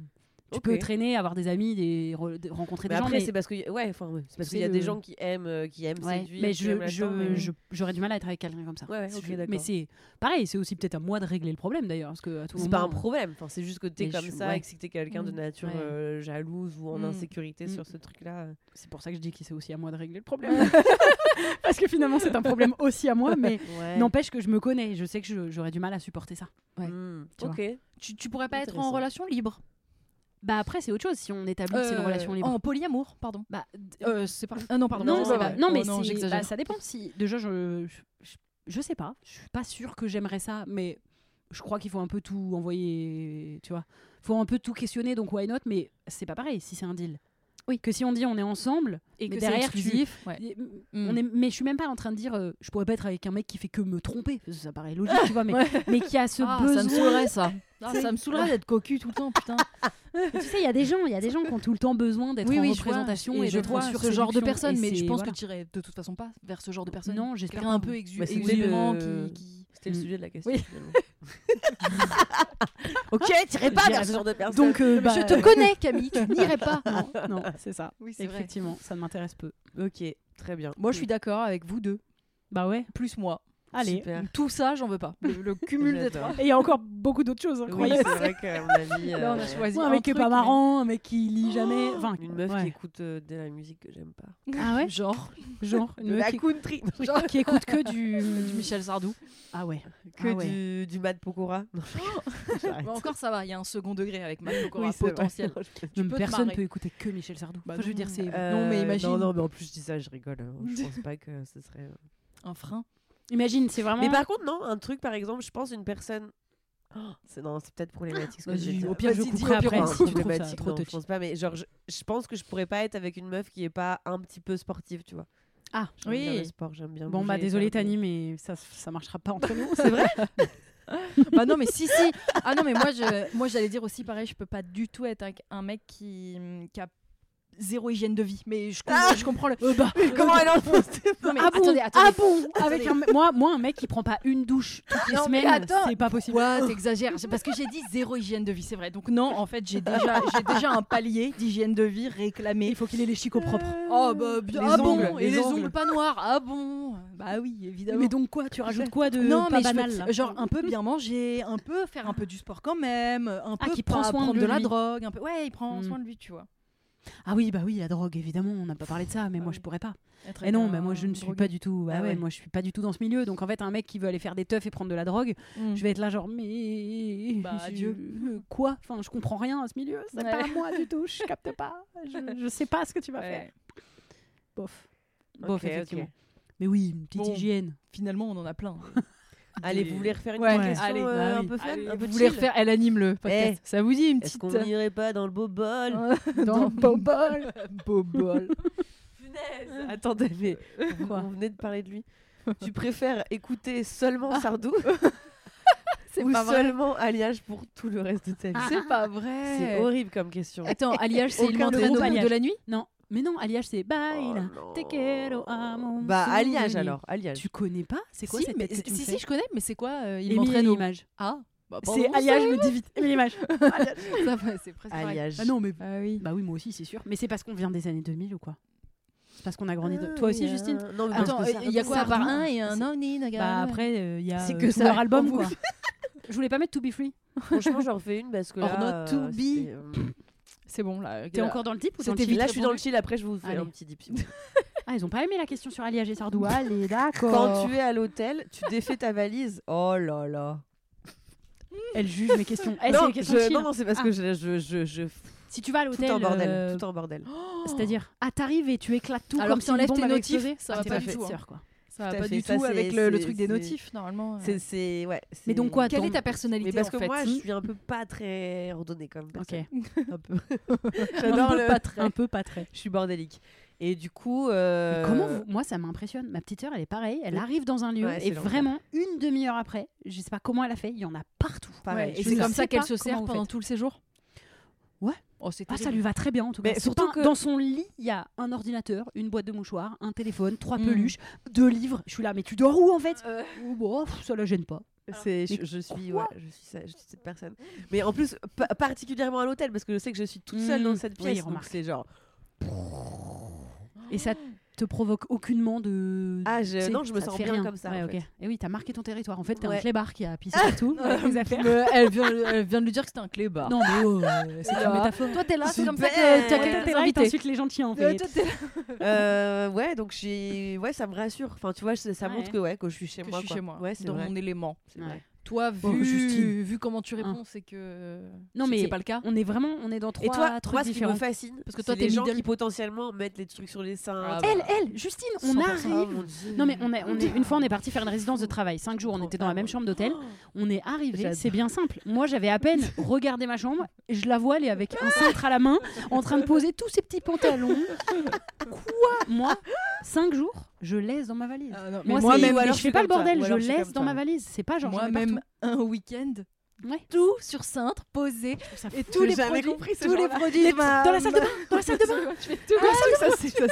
Tu peux traîner, avoir des amis, des, re- des- rencontrer Mais des gens. après, c'est parce que ouais, parce qu'il y a des gens qui aiment, euh, qui aiment Ouais, séduire, mais aiment je, je, j'aurais du mal à être avec quelqu'un comme ça. Ouais, ouais, mais c'est pareil, c'est aussi peut-être à moi de régler le problème d'ailleurs, parce que C'est pas un problème, enfin, c'est juste que t'es comme ça et que si t'es quelqu'un de Mm. nature euh, jalouse ou en Mm. insécurité Mm. sur ce truc-là. C'est pour ça que je dis que c'est aussi à moi de régler le problème. Parce que finalement, c'est un problème aussi à moi, mais n'empêche que je me connais. Je sais que j'aurais du mal à supporter ça. Mm. Ok. Tu, pourrais pas être en relation libre? Bah après, c'est autre chose si on établit que c'est une Euh, relation libre. En polyamour, pardon. Bah, Euh, c'est pas. Ah non, pardon. non, mais Oh non, bah, ça dépend si. Déjà, je, je, je sais pas. Je suis pas sûre que j'aimerais ça, mais je crois qu'il faut un peu tout envoyer. Tu vois, faut un peu tout questionner. Donc why not Mais c'est pas pareil si c'est un deal. Oui. Que si on dit on est ensemble Et que c'est derrière tu- exclusif. ouais. Mm, on est, mais je suis même pas en train de dire euh, je pourrais pas être avec un mec qui fait que me tromper ça paraît logique tu vois mais, Ouais. mais qui a ce Ah, besoin ça me saoulerait ça. Ah, ça me saoulerait d'être cocu tout le temps, putain. Tu sais il y a des gens il y a des gens qui ont tout le temps besoin d'être Oui, en oui, vois. représentation et et, je vois sur ce genre de personne, mais je pense voilà. que tu irais de toute façon pas vers ce genre de personne. non j'espère un peu exubérant qui, qui- C'était le Mm. sujet de la question. Oui. finalement. ok, tirez pas vers ce genre de personne. donc euh, bah, Je te connais, Camille, tu n'irais pas. non, non c'est ça Oui, c'est vrai. effectivement ça m'intéresse peu Ok, très bien. Moi, je suis d'accord avec vous deux, bah ouais plus moi. Allez. Super. Tout ça, j'en veux pas. Le, le cumul des trois. Et il y a encore beaucoup d'autres choses. Oui, incroyables. c'est vrai qu'à mon avis. Là, on a euh, choisi Moi, un mec qui est truc, pas mais- marrant, un mec qui lit jamais. Enfin, Une meuf ouais. qui écoute euh, de la musique que j'aime pas. Ah ouais Genre, Genre, une meuf la qui, country. qui écoute que du. du Michel Sardou. Ah ouais. Que Ah ouais. du, du Mad Pokora. Non. Mais encore, ça va, il y a un second degré avec Matt Pokora Oui, c'est potentiel. Tu peux personne peut écouter que Michel Sardou. Bah Enfin, je veux non. dire, c'est. Euh, Non, mais imagine. Non, non, mais en plus, je dis ça, je rigole. hein. Je pense pas que ce serait. Un frein. Imagine, c'est vraiment. Mais par contre, non, un truc, par exemple, je pense une personne. Oh, c'est non, c'est peut-être problématique ce que je vais Vas-y, dire. au pire, je Vas-y, dis, couperai au pire, après. on si coupe. tu trouves ça Problématique, trop non, je touchy. pense pas, mais genre, je, je pense que je pourrais pas être avec une meuf qui est pas un petit peu sportive, tu vois. Ah, J'aime bien Oui. le sport, j'aime bien. bon, bah désolé, des- Tani, mais ça, ça marchera pas entre nous. C'est vrai bah non, mais si, si. Ah non, mais moi, je, moi, j'allais dire aussi pareil, je peux pas du tout être avec un mec qui, qui a zéro hygiène de vie. Mais je, com- Ah je comprends le. bah, Comment elle enfonce tes Non, mais ah bon, attendez, attendez. ah bon Avec un, moi, moi, un mec qui prend pas une douche toutes les Non, semaines, c'est pas possible. Quoi, t'exagères C'est parce que j'ai dit zéro hygiène de vie, c'est vrai. Donc non, en fait, j'ai déjà, j'ai déjà un palier d'hygiène de vie réclamé. Il faut qu'il ait les chicots propres. Oh bah bien, Les ah bon Et les les ongles. ongles pas noirs, ah bon Bah oui, évidemment. Mais donc quoi Tu rajoutes quoi de non, pas mais je banal genre un peu bien manger, un peu faire un peu du sport quand même, un peu qui prend soin prendre de de, la drogue, un peu. Ouais, il prend Mm. soin de lui, tu vois. Ah oui, bah oui, la drogue, évidemment, on n'a pas parlé de ça, mais Ah moi je pourrais pas. Être Et non, mais moi je ne suis drogué. pas du tout. Bah Ah ouais, ouais. moi je suis pas du tout dans ce milieu. Donc en fait, un mec qui veut aller faire des teufs et prendre de la drogue, Mm. je vais être là genre mais Bah, je- euh, quoi? Enfin, je comprends rien à ce milieu. C'est Ouais. pas moi du tout. Je capte pas. Je, je sais pas ce que tu vas Ouais. faire. Bof. Bof, effectivement. Mais oui, une petite Bon. hygiène. Finalement, on en a plein. Allez, Des- vous voulez refaire une Ouais, petite question allez, euh, bah un peu fun, Allez, un peu vous voulez refaire Elle anime le podcast. Ça vous dit une Est-ce petite. qu'on n'irait pas dans le beau bol Dans Bobol. Bobol. Punaise Attendez, mais Quoi on venait de parler de lui. tu préfères écouter seulement Sardou C'est ou pas vrai. seulement Alliage pour tout le reste de ta vie C'est pas vrai. C'est horrible comme question. Attends, alliage, c'est il m'entraîne au bout de la nuit? Non, mais non, alliage c'est Oh baila. non. Te quiero a mon Bah, Alliage alors, Alliage. Tu connais pas C'est quoi si, cette mais, tête que tu me si, fais si, je connais, mais c'est quoi euh, Il Émile m'entraîne l'image. Ah bah, C'est alliage, ça- me dis vite. Émile va, c'est presque. Alliage. Ah non, mais Ah oui. Bah oui, moi aussi, c'est sûr. Mais c'est parce qu'on vient des années 2000 ou quoi C'est parce qu'on a grandi. de- Ah, Toi aussi, oui, Justine euh, Non, mais Attends, il y a quoi à part un et un c'est- non, ni, Bah après, euh, il y a C'est euh, que leur album, quoi. Je voulais pas mettre To Be Free. Franchement, j'en refais une parce que Or là, not euh, to be. C'est bon là. T'es encore dans le type ou dans le C'était chill vite Là, je suis dans le chill. Après, je vous fais un petit dip. Ah, ils ont pas aimé la question sur Alliage et Sardou. Allez, d'accord. Quand tu es à l'hôtel, tu défais ta valise. Oh là là. Elle juge mes questions. Eh, non, questions je- non, non, c'est parce Ah. que je, je, je, je- Si tu vas à tout l'hôtel, en bordel, euh, tout en bordel. c'est-à-dire, ah t'arrives et tu éclates tout Alors comme que si bombe tes notifs, ça Ah, va pas pas du tout, hein. quoi. Ça va pas du ça, tout avec le, truc des notifs normalement. C'est, c'est, ouais. Mais donc quoi Quelle ton- est ta personnalité Mais parce en que fait moi, je suis un peu pas très ordonnée comme Ok. personne. Un peu. J'adore le. pas très. Un peu pas très. Je suis bordélique. Et du coup. euh, Mais Comment vous- Moi, ça m'impressionne. Ma petite sœur, elle est pareille. Elle arrive dans un lieu Ouais, et vraiment une demi-heure après, je sais pas comment elle a fait. Il y en a partout. Pareil. Ouais, et c'est comme ça qu'elle se sert pendant tout le séjour? Ouais. Oh, Ah, ça lui va très bien en tout cas. Mais surtout pas- que- dans son lit, il y a un ordinateur, une boîte de mouchoirs, un téléphone, trois Mm. peluches, deux livres. Je suis là, mais tu dors où en fait Oh, bon, pff, Ça la gêne pas. C'est, je, suis, ouais, je suis, ça- je suis cette personne. Mais en plus, pa- particulièrement à l'hôtel, parce que je sais que je suis toute seule Mm, dans cette oui, pièce. c'est genre. Et ça te provoque aucunement de. Ah, je- non, je me sens bien rien. comme ça, Ouais, en ok. fait. Et oui, t'as marqué ton territoire. En fait, t'es un Ouais. clébard qui a pissé partout affaires. Mais elle, vient, elle vient de lui dire que c'était un clébard. Non, mais oh, c'est une métaphore. Toi, t'es là, c'est comme ça que t'as quelqu'un invité. t'insultes les gentils en fait. Euh, ouais, donc ouais, ça me rassure. Enfin, tu vois, ça montre que ouais, que je suis chez Que moi. je suis chez moi, Ouais, c'est dans mon élément. C'est vrai. Toi, vu, Oh, Justine. vu comment tu réponds, c'est que Non, mais c'est pas le cas. On est vraiment, on est dans trois Et toi, trucs moi, ce qui différents. me fascine, Parce que toi, t'es les gens middle. qui potentiellement mettent les trucs sur les seins. Ah, tu bah. Elle, elle, Justine, on 100%. Oh, arrive. Dieu. Non mais on est, on est, une fois on est parti faire une résidence de travail, cinq jours, on était dans la même chambre d'hôtel, on est arrivé, c'est bien simple. Moi j'avais à peine regardé ma chambre, et je la vois elle est avec un cintre à la main, en train de poser tous ses petits pantalons. Quoi? Moi, cinq jours, je laisse dans ma valise. Ah, non, Moi, mais alors je fais pas le bordel, je laisse dans ma valise. C'est pas genre moi-même un week-end, Ouais. tout sur cintre, posé, et tous les produits, compris tous les produits dans la salle de bain, dans la salle de bain. Je fais tout. Ah, ça,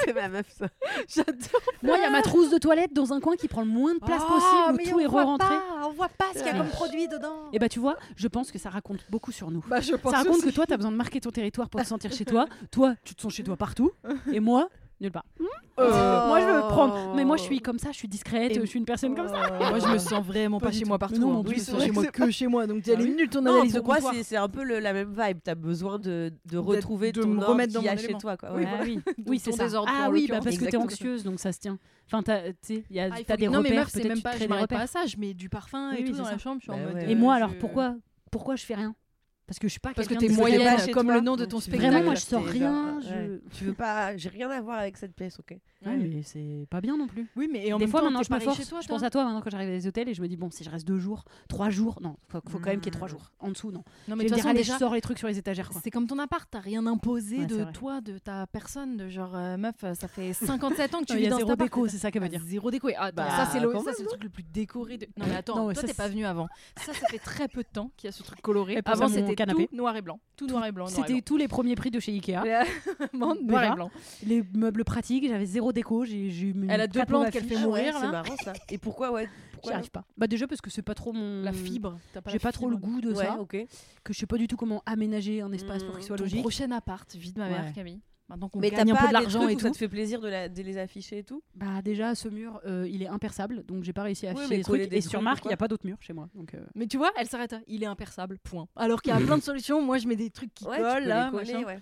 c'est, ma meuf, ça. J'adore. Moi il y a ma trousse de toilette dans un coin qui prend le moins de place Ah, possible, mais où tout on est re-rentré. on voit pas ce qu'il y a comme produit dedans. Et bah tu vois, je pense que ça raconte beaucoup sur nous. Bah, je pense Ça raconte aussi. que toi, tu as besoin de marquer ton territoire pour te sentir chez toi. Toi, tu te sens chez toi partout. Et moi, nulle part. Euh, Moi, je veux prendre. Mais moi, je suis comme ça, je suis discrète, Et- je suis une personne comme ça. Moi, je me sens vraiment Pas pas chez tout. moi partout. non, hein. sens vrai chez que moi que chez moi. Donc, Ah elle est oui. nulle ton Non, analyse de pour moi, c'est un peu le- la même vibe. T'as besoin de, de retrouver de ton me ordre remettre dans qu'il y a chez toi. Quoi. Oui, Ouais. Ah oui, oui c'est ça. Ah oui, bah parce que t'es anxieuse, donc ça se tient. Enfin, t'as tu sais, Ah, t'as des que- Non, mais repères, meuf, c'est même tu pas. Je des m'arrête repères. pas à ça. Je mets du parfum et tout dans la chambre. Bah ouais. Et euh, moi, alors pourquoi pourquoi je fais rien? Parce que je suis pas Parce que t'es moyenne, comme le nom de ton spectacle. Vraiment, moi, je sors rien. je-. Tu veux pas. J'ai rien à voir avec cette pièce, ok Ouais, mais c'est pas bien non plus. Oui, mais et en Des même fois, temps, maintenant, je me force. toi, je pense à toi maintenant quand j'arrive à des hôtels et je me dis, bon, si je reste deux jours, trois jours, non, faut, faut quand même qu'il y ait trois jours. En dessous, non. Non, mais de toute façon, déjà, je sors les trucs sur les étagères. C'est comme ton appart, t'as rien imposé Ouais, de toi, de ta personne, de genre euh, meuf, ça fait 57 ans que tu Non, vis dans zéro déco, c'est ça qu'elle veut dire. Zéro déco. Ah, Bah, ça c'est le, truc le plus décoré. De... Non mais attends, Non, toi t'es pas venu avant. Ça, ça fait très peu de temps qu'il y a ce truc coloré. Avant c'était canapé. tout noir et blanc, tout noir et blanc. C'était tous les premiers prix de chez Ikea. noir Déjà. et blanc. Les meubles pratiques, j'avais zéro déco. J'ai Elle a deux plantes qu'elle fait Ah mourir C'est là. marrant ça. Et pourquoi, ouais J'y arrive pas. Bah déjà parce que c'est pas trop mon La fibre. J'ai pas trop le goût de ça, que je sais pas du tout comment aménager un espace pour qu'il soit logique. prochain appart, vide ma mère. Camille. Maintenant qu'on gagne un peu de l'argent et où ça tout. te fait plaisir de, la- de les afficher et tout? Bah déjà ce mur euh, il est imperçable donc j'ai pas réussi à afficher les trucs des et sur marque il quoi y a pas d'autres murs chez moi donc euh, Mais tu vois, elle s'arrête. à, Il est imperçable. Point. Alors qu'il y a plein de solutions. Moi, je mets des trucs qui Ouais, collent là. coller, ouais.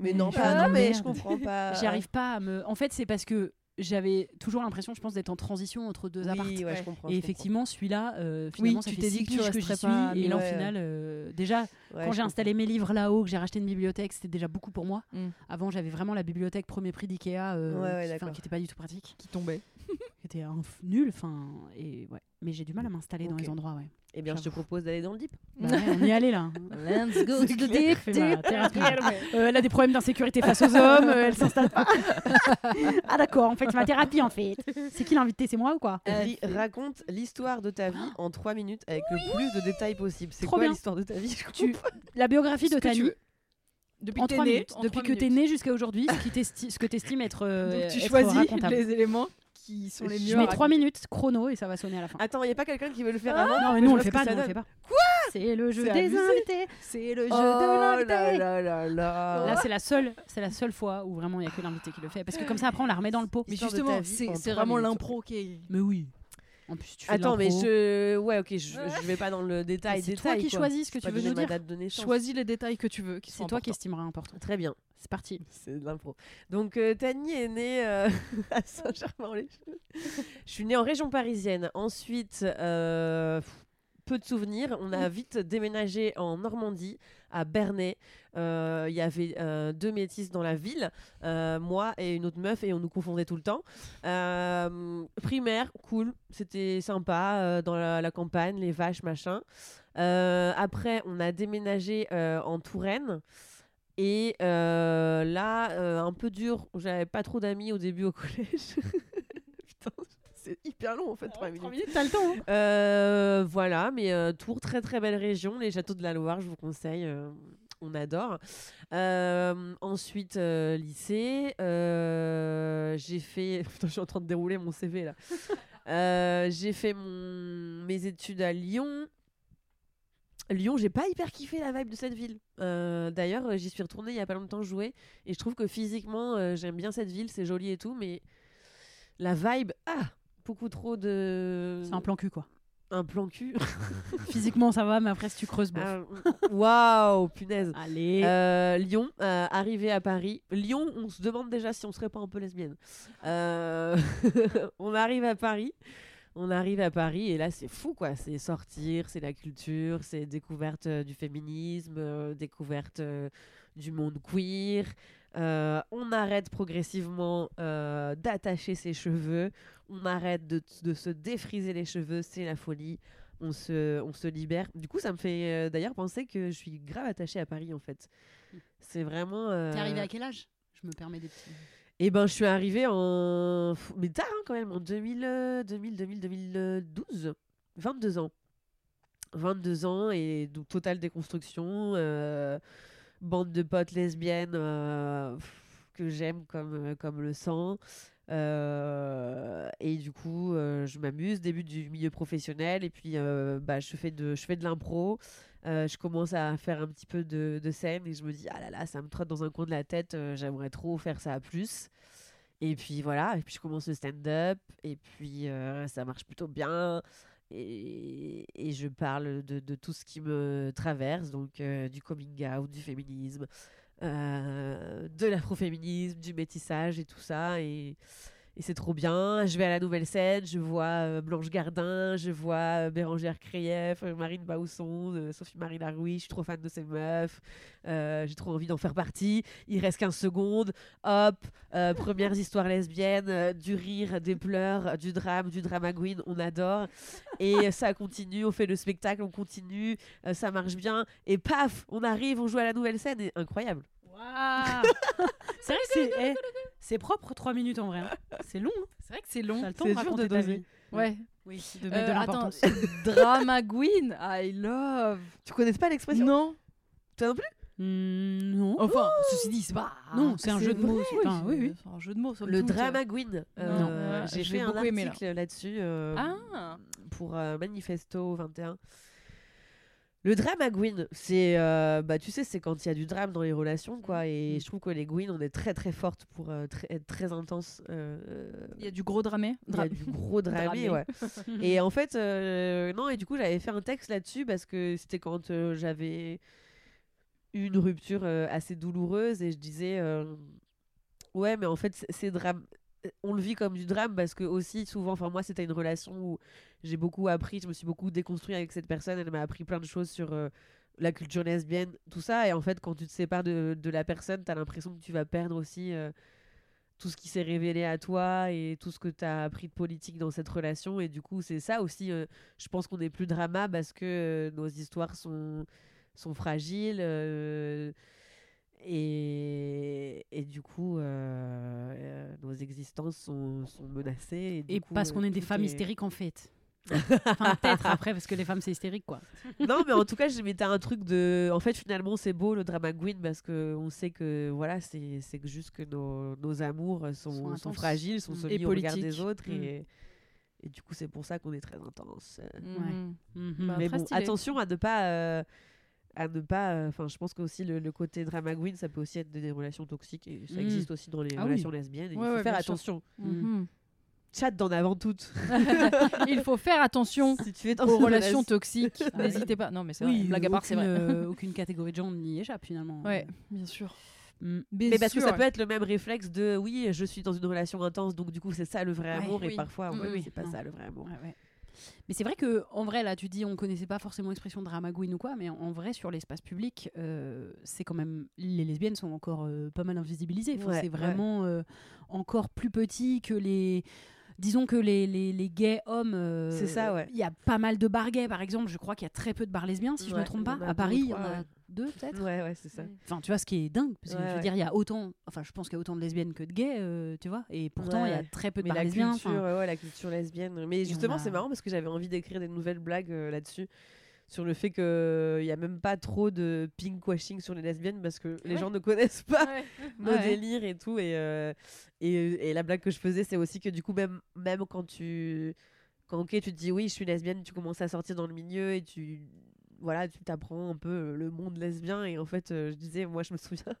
Mais Mais non, pas, Ah, mais je comprends pas. j'y arrive pas à me en fait c'est parce que j'avais toujours l'impression je pense d'être en transition entre deux Oui, ouais, Ouais. je comprends. et je effectivement celui-là euh, finalement ça tu fait six dit que que j'y suis pas, et mais là au ouais. final euh, déjà. Ouais, quand j'ai installé mes livres là-haut que j'ai racheté une bibliothèque c'était déjà beaucoup pour moi Mm. avant j'avais vraiment la bibliothèque premier prix d'Ikea euh, Ouais, ouais, qui- enfin, d'accord. qui était pas du tout pratique Qui tombait. Qui était un f- nul enfin et ouais mais j'ai du mal à m'installer dans les endroits ouais Eh bien, je te propose d'aller dans le deep. Bah ouais, on y allait là Let's go C'est to the deep. Euh, elle a des problèmes d'insécurité face aux hommes, euh, elle s'installe pas. ah d'accord, en fait c'est ma thérapie en fait. C'est qui l'invité, c'est moi ou quoi? Ri- raconte l'histoire de ta vie en 3 minutes avec le plus de détails possible. C'est Trop quoi l'histoire de ta vie Je Tu- La biographie de tu Tani veux. Depuis en que t'es 3 né, minutes, en depuis que t'es minutes. né jusqu'à aujourd'hui, ce, qui ce que t'estimes être, euh, Donc tu être choisis racontable. les éléments qui sont les mieux. Je mets 3 raconter. minutes chrono et ça va sonner à la fin. Attends, il n'y a pas quelqu'un qui veut le faire Ah, avant non mais nous on le fait pas, ça nous on le fait pas. C'est le jeu des invités. C'est le jeu Oh de l'invité. là là là là. Là c'est la seule, c'est la seule fois où vraiment il y a que l'invité qui le fait parce que comme ça après on la remet dans le pot. Mais justement, c'est vraiment l'impro qui est. Mais oui. En plus tu fais Attends, mais je. Ouais, ok, je, je vais pas dans le détail. C'est toi qui quoi. choisis ce que tu veux nous dire. date de naissance. Choisis les détails que tu veux. C'est toi qui estimeras important. Très bien. C'est parti. C'est de l'impro. Donc, euh, Tani est née euh, à Saint-Germain-en-Laye. Je suis née en région parisienne. Ensuite, euh, peu de souvenirs. On a vite déménagé en Normandie, à Bernay. Euh, Il y avait euh, deux métisses dans la ville, euh, moi et une autre meuf, et on nous confondait tout le temps. Primaire, cool, c'était sympa, dans la, campagne, les vaches, machin. Après, on a déménagé en Touraine. Et là, un peu dur, j'avais pas trop d'amis au début au collège. C'est hyper long en fait, 3 minutes. t'as le temps. hein. Euh, voilà, mais euh, Tours, très très belle région. Les châteaux de la Loire, je vous conseille. euh, on adore. Euh, ensuite, euh, lycée. euh, j'ai fait. Putain, je suis en train de dérouler mon CV là. Euh, j'ai fait mon... mes études à Lyon. Lyon, j'ai pas hyper kiffé la vibe de cette ville. Euh, D'ailleurs, euh, j'y suis retournée il y a pas longtemps jouer et je trouve que physiquement, euh, j'aime bien cette ville, c'est joli et tout, mais la vibe, ah, beaucoup trop de. C'est un plan cul quoi. Un plan cul. Physiquement ça va, mais après si tu creuses, bof. Ah, Waouh, punaise. Allez. Euh, Lyon, euh, arrivé à Paris. Lyon, on se demande déjà si on serait pas un peu lesbienne. Euh, on arrive à Paris. On arrive à Paris et là c'est fou quoi. C'est sortir, c'est la culture, c'est découverte euh, du féminisme, découverte du monde queer. Euh, on arrête progressivement euh, d'attacher ses cheveux. On arrête de, de se défriser les cheveux. C'est la folie. On se, on se libère. Du coup, ça me fait euh, d'ailleurs penser que je suis grave attachée à Paris en fait. C'est vraiment. T'es arrivé à quel âge? Je me permets des petits. eh ben, je suis arrivée en. Mais tard, hein, quand même, en 2000, euh, 2000, 2000, 2012. 22 ans. 22 ans et donc totale déconstruction. euh, bande de potes lesbiennes euh, que j'aime comme, euh, comme le sang. Euh, et du coup, je m'amuse, début du milieu professionnel, et puis bah, je fais de, de l'impro. Je commence à faire un petit peu de, de scène et je me dis, ah là là, ça me trotte dans un coin de la tête, j'aimerais trop faire ça à plus. Et puis voilà, et puis je commence le stand-up, et puis ça marche plutôt bien. Et, je parle de, tout ce qui me traverse, donc euh, du coming out, du féminisme, euh, de l'afroféminisme, du métissage et tout ça. Et c'est trop bien. Je vais à la nouvelle scène, je vois euh, Blanche Gardin, je vois euh, Bérangère Krief, euh, Marine Bausson, Sophie-Marie Laroui. Je suis trop fan de ces meufs. J'ai trop envie d'en faire partie. Il reste 15 secondes. Hop, premières histoires lesbiennes, du rire, des pleurs, du drame, du drama queen. On adore. Et ça continue, on fait le spectacle, on continue. ça marche bien. Et paf, on arrive, on joue à la nouvelle scène. Et incroyable. Waouh C'est vrai que c'est eh, c'est propre 3 minutes en vrai. hein. C'est long. hein. C'est vrai que c'est long. T'as le temps C'est de dur de raconter ta doser. vie. Ouais. Oui, de mettre Euh, de attends, l'importance. Drama Queen, I love. Tu connais pas l'expression? Non. Toi non plus? Hmm, non. Enfin, ceci dit, c'est pas. non, c'est un c'est jeu de mots. Oui, Enfin, oui, oui. c'est un jeu de mots. somme Le toute. drama queen. Euh, Non. J'ai J'ai fait un beaucoup aimé, là. article là-dessus euh, Ah. pour euh, Manifesto 21. Le drama queen, c'est euh, bah tu sais c'est quand il y a du drame dans les relations quoi et Mm. je trouve que les queens on est très très fortes pour euh, être très intense. euh, Il y a du gros dramé. il y a du gros dramé, ouais. Et en fait, non, et du coup, j'avais fait un texte là-dessus parce que c'était quand j'avais eu une rupture assez douloureuse et je disais, ouais, mais en fait, c'est drame. On le vit comme du drame parce que aussi souvent, enfin moi c'était une relation où j'ai beaucoup appris, je me suis beaucoup déconstruit avec cette personne, elle m'a appris plein de choses sur euh, la culture lesbienne, tout ça, et en fait quand tu te sépares de, de la personne, t'as l'impression que tu vas perdre aussi euh, tout ce qui s'est révélé à toi et tout ce que tu as appris de politique dans cette relation. Et du coup, c'est ça aussi, euh, je pense qu'on est plus drama parce que nos histoires sont, sont fragiles. et, et du coup, euh, euh, nos existences sont, sont menacées. Et, du Et coup, parce qu'on est des femmes est- hystériques en fait. Enfin, peut-être après, parce que les femmes c'est hystérique quoi. non, mais en tout cas, je mettais un truc de. En fait, finalement, c'est beau le drama queen parce que on sait que voilà, c'est c'est que juste que nos, nos amours sont, Sont sont, intenses. fragiles, sont Mm. soumis Et au regard des autres Mm. et, et du coup, c'est pour ça qu'on est très intense. Euh. Bah, mais bon, stylé. attention à ne pas. euh, à ne pas. Enfin, je pense que aussi le, le côté drama queen, ça peut aussi être des relations toxiques et ça existe aussi dans les Ah oui. relations lesbiennes. et Ouais, il faut ouais, faire attention. Chat d'en avant toutes. Il faut faire attention si tu es dans aux une relations relation- toxiques. N'hésitez pas. Non, mais c'est vrai. Oui, Blague à part, c'est vrai. euh, aucune catégorie de gens n'y échappe finalement. Ouais, bien sûr. Mm. Mais parce que ça peut être le même réflexe de oui, je suis dans une relation intense, donc du coup c'est ça le vrai Ouais, amour, oui. et parfois Mm, fait, oui, c'est pas non. ça le vrai amour. Ouais, ouais. Mais c'est vrai que en vrai, là, tu dis, on connaissait pas forcément l'expression drama queen ou quoi, mais en, en vrai, sur l'espace public, euh, c'est quand même les lesbiennes sont encore euh, pas mal invisibilisées. Enfin, Ouais, c'est ouais. vraiment euh, encore plus petit que les. Disons que les, les, les gays hommes. euh, C'est ça, ouais. Il y a pas mal de bars gays, par exemple. Je crois qu'il y a très peu de bars lesbiens, si je Ouais, me trompe pas. À Paris, il y en a ouais. deux, peut-être. Ouais, ouais, c'est ça. Enfin, tu vois, ce qui est dingue, parce que Ouais, je veux ouais. dire, il y a autant, enfin, je pense qu'il y a autant de lesbiennes que de gays, euh, tu vois, et pourtant, il y a Ouais. très peu de bars la lesbiens. culture, ouais, ouais, la culture lesbienne. Mais justement, a- c'est marrant parce que j'avais envie d'écrire des nouvelles blagues euh, là-dessus. Sur le fait qu'il n'y a même pas trop de pinkwashing sur les lesbiennes parce que les Ouais. gens ne connaissent pas nos Ouais. délires et tout. Et, euh, et, et la blague que je faisais, c'est aussi que du coup, même, même quand tu. Quand ok, tu te dis oui, je suis lesbienne, tu commences à sortir dans le milieu et tu. Voilà, tu t'apprends un peu euh, le monde lesbien. Et en fait, euh, je disais, moi, je me souviens.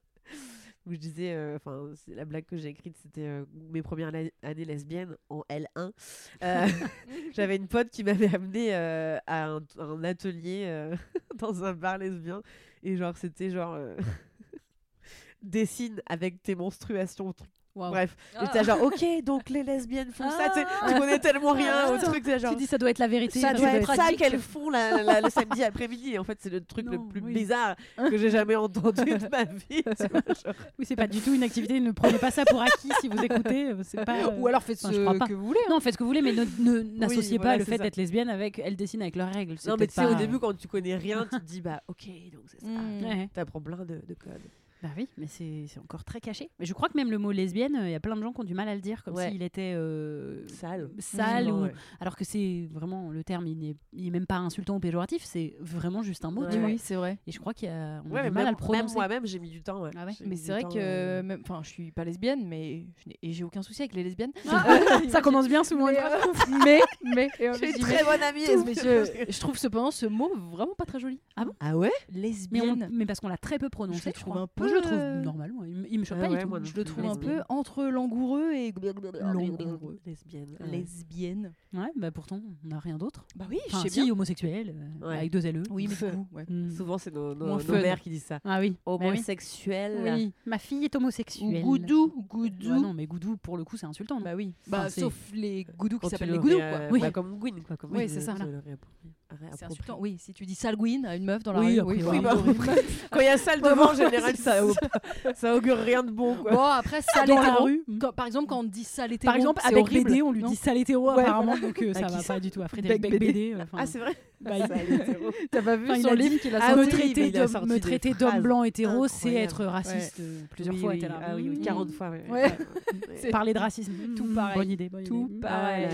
Où je disais, euh, enfin, la blague que j'ai écrite, c'était euh, mes premières années lesbiennes en L1. Euh, J'avais une pote qui m'avait amené à un, un atelier dans un bar lesbien. Et genre, c'était genre. dessine avec tes menstruations. truc. Bref, Ah. j'étais genre, ok, donc les lesbiennes font ça. Tu sais, Ah. tu connais tellement rien au Putain. truc. t'es genre, Tu dis, ça doit être la vérité. ça doit être ça qu'elles font la- la- le samedi après-midi. En fait, c'est le truc le plus oui. bizarre que j'ai jamais entendu de ma vie. vois. Oui, c'est pas du tout une activité. Ne prenez pas ça pour acquis si vous écoutez. pas. euh, Ou alors faites enfin, ce que vous voulez. Non, faites ce que vous voulez, mais n'associez voilà, pas le fait d'être lesbienne avec elles dessinent avec leurs règles. Non, mais tu sais, au début, quand tu connais rien, tu te dis, bah, ok, donc c'est ça. Mm. T'apprends plein de, de codes. Bah oui, mais c'est c'est encore très caché. Mais je crois que même le mot lesbienne, il y a plein de gens qui ont du mal à le dire, comme Ouais. s'il était euh, Sale. sale ou ouais. alors que c'est vraiment le terme, il n'est même pas insultant ou péjoratif, c'est vraiment juste un mot. Ouais. Oui, c'est vrai. Et je crois qu'il y a on a Ouais, du mal même, à le prononcer. même moi-même, j'ai mis du temps. Ouais. Ah ouais. Mais c'est vrai temps, que, euh, enfin, je suis pas lesbienne, mais je n'ai- et j'ai aucun souci avec les lesbiennes. Ça commence bien souvent. mais, euh, mais, J'ai plus, une je très bonne amie. je, je trouve cependant ce mot vraiment pas très joli. Ah ouais? Mais, on- Lesbienne. mais parce qu'on l'a très peu prononcé. Je je trouve un peu je le trouve normal. moi. Il, me- il me choque Ah pas du tout. Je le trouve un peu entre langoureux et Langoureux. Lesbienne. ouais. lesbienne. Ouais, bah pourtant, on n'a rien d'autre. Bah oui, Enfin, je sais si, bien. homosexuel, euh, Ouais. avec deux LE. Oui, mais. Mm. Souvent, c'est nos, mères qui disent ça. Ah oui. Bah oui. Homosexuel. Oui, ma fille est Ou homosexuelle. goudou, Ouais, goudou. non, mais goudou, pour le coup, c'est insultant. non? Bah oui. Enfin, Bah, sauf les goudous qui s'appellent le les goudous, ré- quoi. euh, Oui. bah, comme Gwyn, quoi. Oui, c'est ça. C'est insultant. Oui, si tu dis sale Gwyn à une meuf dans la Oui, rue, oui, priori, bah, oui. Quand il y a salle devant, en général, ça, au- ça augure rien de bon, quoi. Bon, après, sale Dans la rue. Quand- par exemple, quand on dit sale hétéro, Par exemple, avec horrible, BD, on lui dit sale hétéro Ouais, apparemment, donc euh, ça va ça pas du tout. À Frédéric Bec Beck BD. Euh, Ah, c'est vrai bah. T'as pas vu son livre qu'il a Ah oui, sorti me traiter d'homme blanc hétéro, c'est être raciste. euh, Plusieurs Oui, fois, oui. Ah oui, oui, mm, 40 fois. Parler de racisme. Tout mm, pareil. Bonne idée. Tout idée. pareil.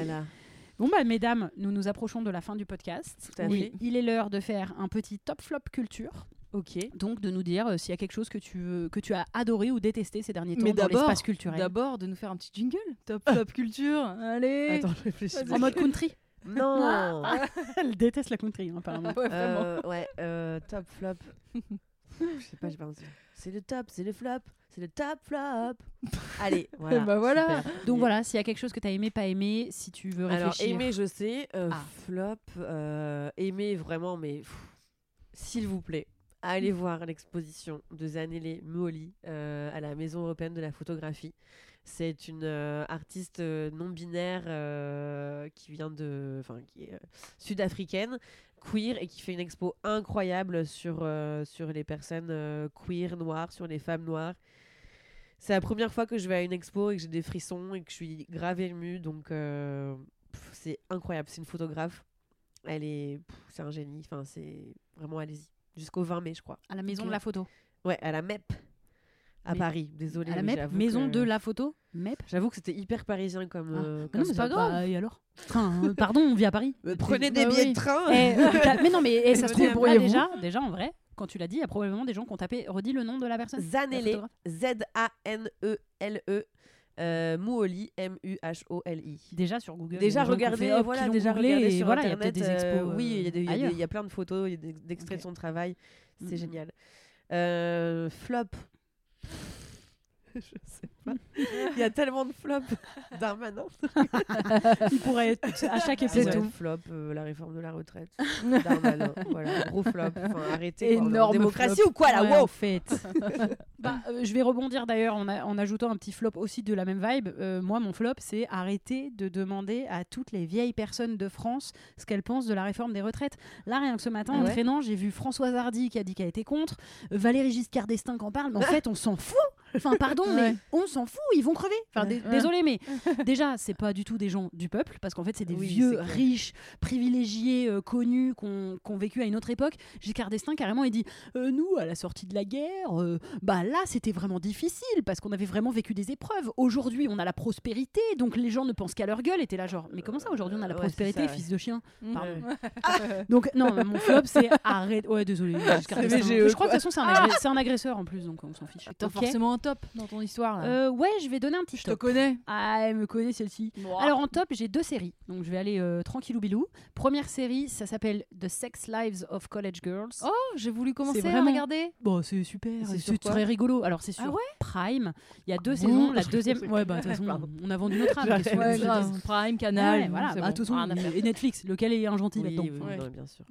Ah. Bon, bah, mesdames, nous nous approchons de la fin du podcast. Tout à Oui, fait. il est l'heure de faire un petit top flop culture. Ok. Donc, de nous dire euh, s'il y a quelque chose que tu, veux- que tu as adoré ou détesté ces derniers temps Mais dans d'abord- l'espace culturel. D'abord, de nous faire un petit jingle. Top, top culture. Allez. Attends, je réfléchis. En mode country. Non Elle déteste la country, hein, apparemment. Ouais, vraiment. Euh, Ouais, euh, top flop. Je sais pas, j'ai pas envie. C'est le top, c'est le flop, c'est le top flop. Allez, voilà. bah voilà. super. Donc voilà, s'il y a quelque chose que tu as aimé, pas aimé, si tu veux Alors, réfléchir. aimer, je sais. euh, Ah. Flop, euh, aimer vraiment, mais s'il vous plaît, allez voir l'exposition de Zanelle Muoli euh, à la Maison européenne de la photographie. C'est une euh, artiste euh, non binaire qui vient de, enfin, qui est sud-africaine, queer et qui fait une expo incroyable sur sur les personnes queer noires, sur les femmes noires. C'est la première fois que je vais à une expo et que j'ai des frissons et que je suis grave émue, donc c'est incroyable. C'est une photographe. Elle est, c'est un génie. Enfin, c'est vraiment allez-y. Jusqu'au 20 mai, je crois. À la maison de la photo. Ouais, à la MEP à Mais- Paris. Désolée. À la MEP, maison que- de la photo MEP J'avoue que c'était hyper parisien comme. Ah. euh, comme Non, mais c'est pas grave. et alors? Enfin, euh, Pardon, on vit à Paris. Euh, Prenez des Bah billets oui. de train. Eh, euh, mais non, mais eh, ça se trouve, là, déjà, déjà, en vrai, quand tu l'as dit, il y a probablement des gens qui ont tapé, redit le nom de la personne. la Zanelle, photographe. Z-A-N-E-L-E, euh, Muoli, M-U-H-O-L-I. Déjà sur Google. Déjà regardez, hop, voilà, déjà regardez sur voilà, il y a internet. peut-être des expos. euh, oui, il y, a y y a plein de photos, il y a des des extraits Ok. de son travail. C'est Mhm. génial. Euh, flop. Je sais pas. Il y a tellement de flops. Darmanin. Il pourrait être à chaque C'est épisode. tout. Flop, euh, la réforme de la retraite. Darmanin. voilà, gros flop. Enfin, arrêtez. Énorme démocratie flop. ou quoi là Ouais, wow en fait. bah, euh, je vais rebondir d'ailleurs en, a- en ajoutant un petit flop aussi de la même vibe. Euh, moi, mon flop, c'est arrêter de demander à toutes les vieilles personnes de France ce qu'elles pensent de la réforme des retraites. Là, rien que ce matin, Ah en traînant, j'ai vu Françoise Hardy qui a dit qu'elle était contre, Valérie Giscard d'Estaing qui en parle, mais en fait, on s'en fout. Enfin, pardon, mais on s'en fout, ils vont crever. Enfin, désolé, mais déjà, c'est pas du tout des gens du peuple, parce qu'en fait, c'est des Oui, vieux, riches, privilégiés, euh, connus, qui ont qui ont vécu à une autre époque. Giscard d'Estaing, carrément, il dit Euh, Nous, à la sortie de la guerre, euh, bah là, c'était vraiment difficile, parce qu'on avait vraiment vécu des épreuves. Aujourd'hui, on a la prospérité, donc les gens ne pensent qu'à leur gueule. Et t'es là, genre, mais comment ça, aujourd'hui, on a la Ouais, prospérité, ça, ouais. fils de chien? Mm. Pardon. Donc, non, mon flop, c'est arrête. Ouais, désolé, Giscard d'Estaing. Je crois que de toute façon, c'est un, agresseur en plus, donc on s'en fiche. T'as Ok. forcément top dans ton histoire là. Euh, ouais, je vais donner un petit je te top. connais. Ah, elle me connaît celle-ci. Alors en top, j'ai deux séries. Donc je vais aller euh, tranquillou bilou. Première série, ça s'appelle The Sex Lives of College Girls. Oh, j'ai voulu commencer à vraiment- regarder. Bon, c'est super, C'est c'est très rigolo. Alors c'est Ah sur ouais Prime. Il y a deux Ouh. saisons. La deuxième, ouais, bah de toute façon, on a vendu notre âme. Ouais, je grave. Prime, Canal. Ouais, voilà. Bah, bon. de toute façon, Rien à faire. et Netflix, lequel est un gentil Oui, là-dedans bien sûr.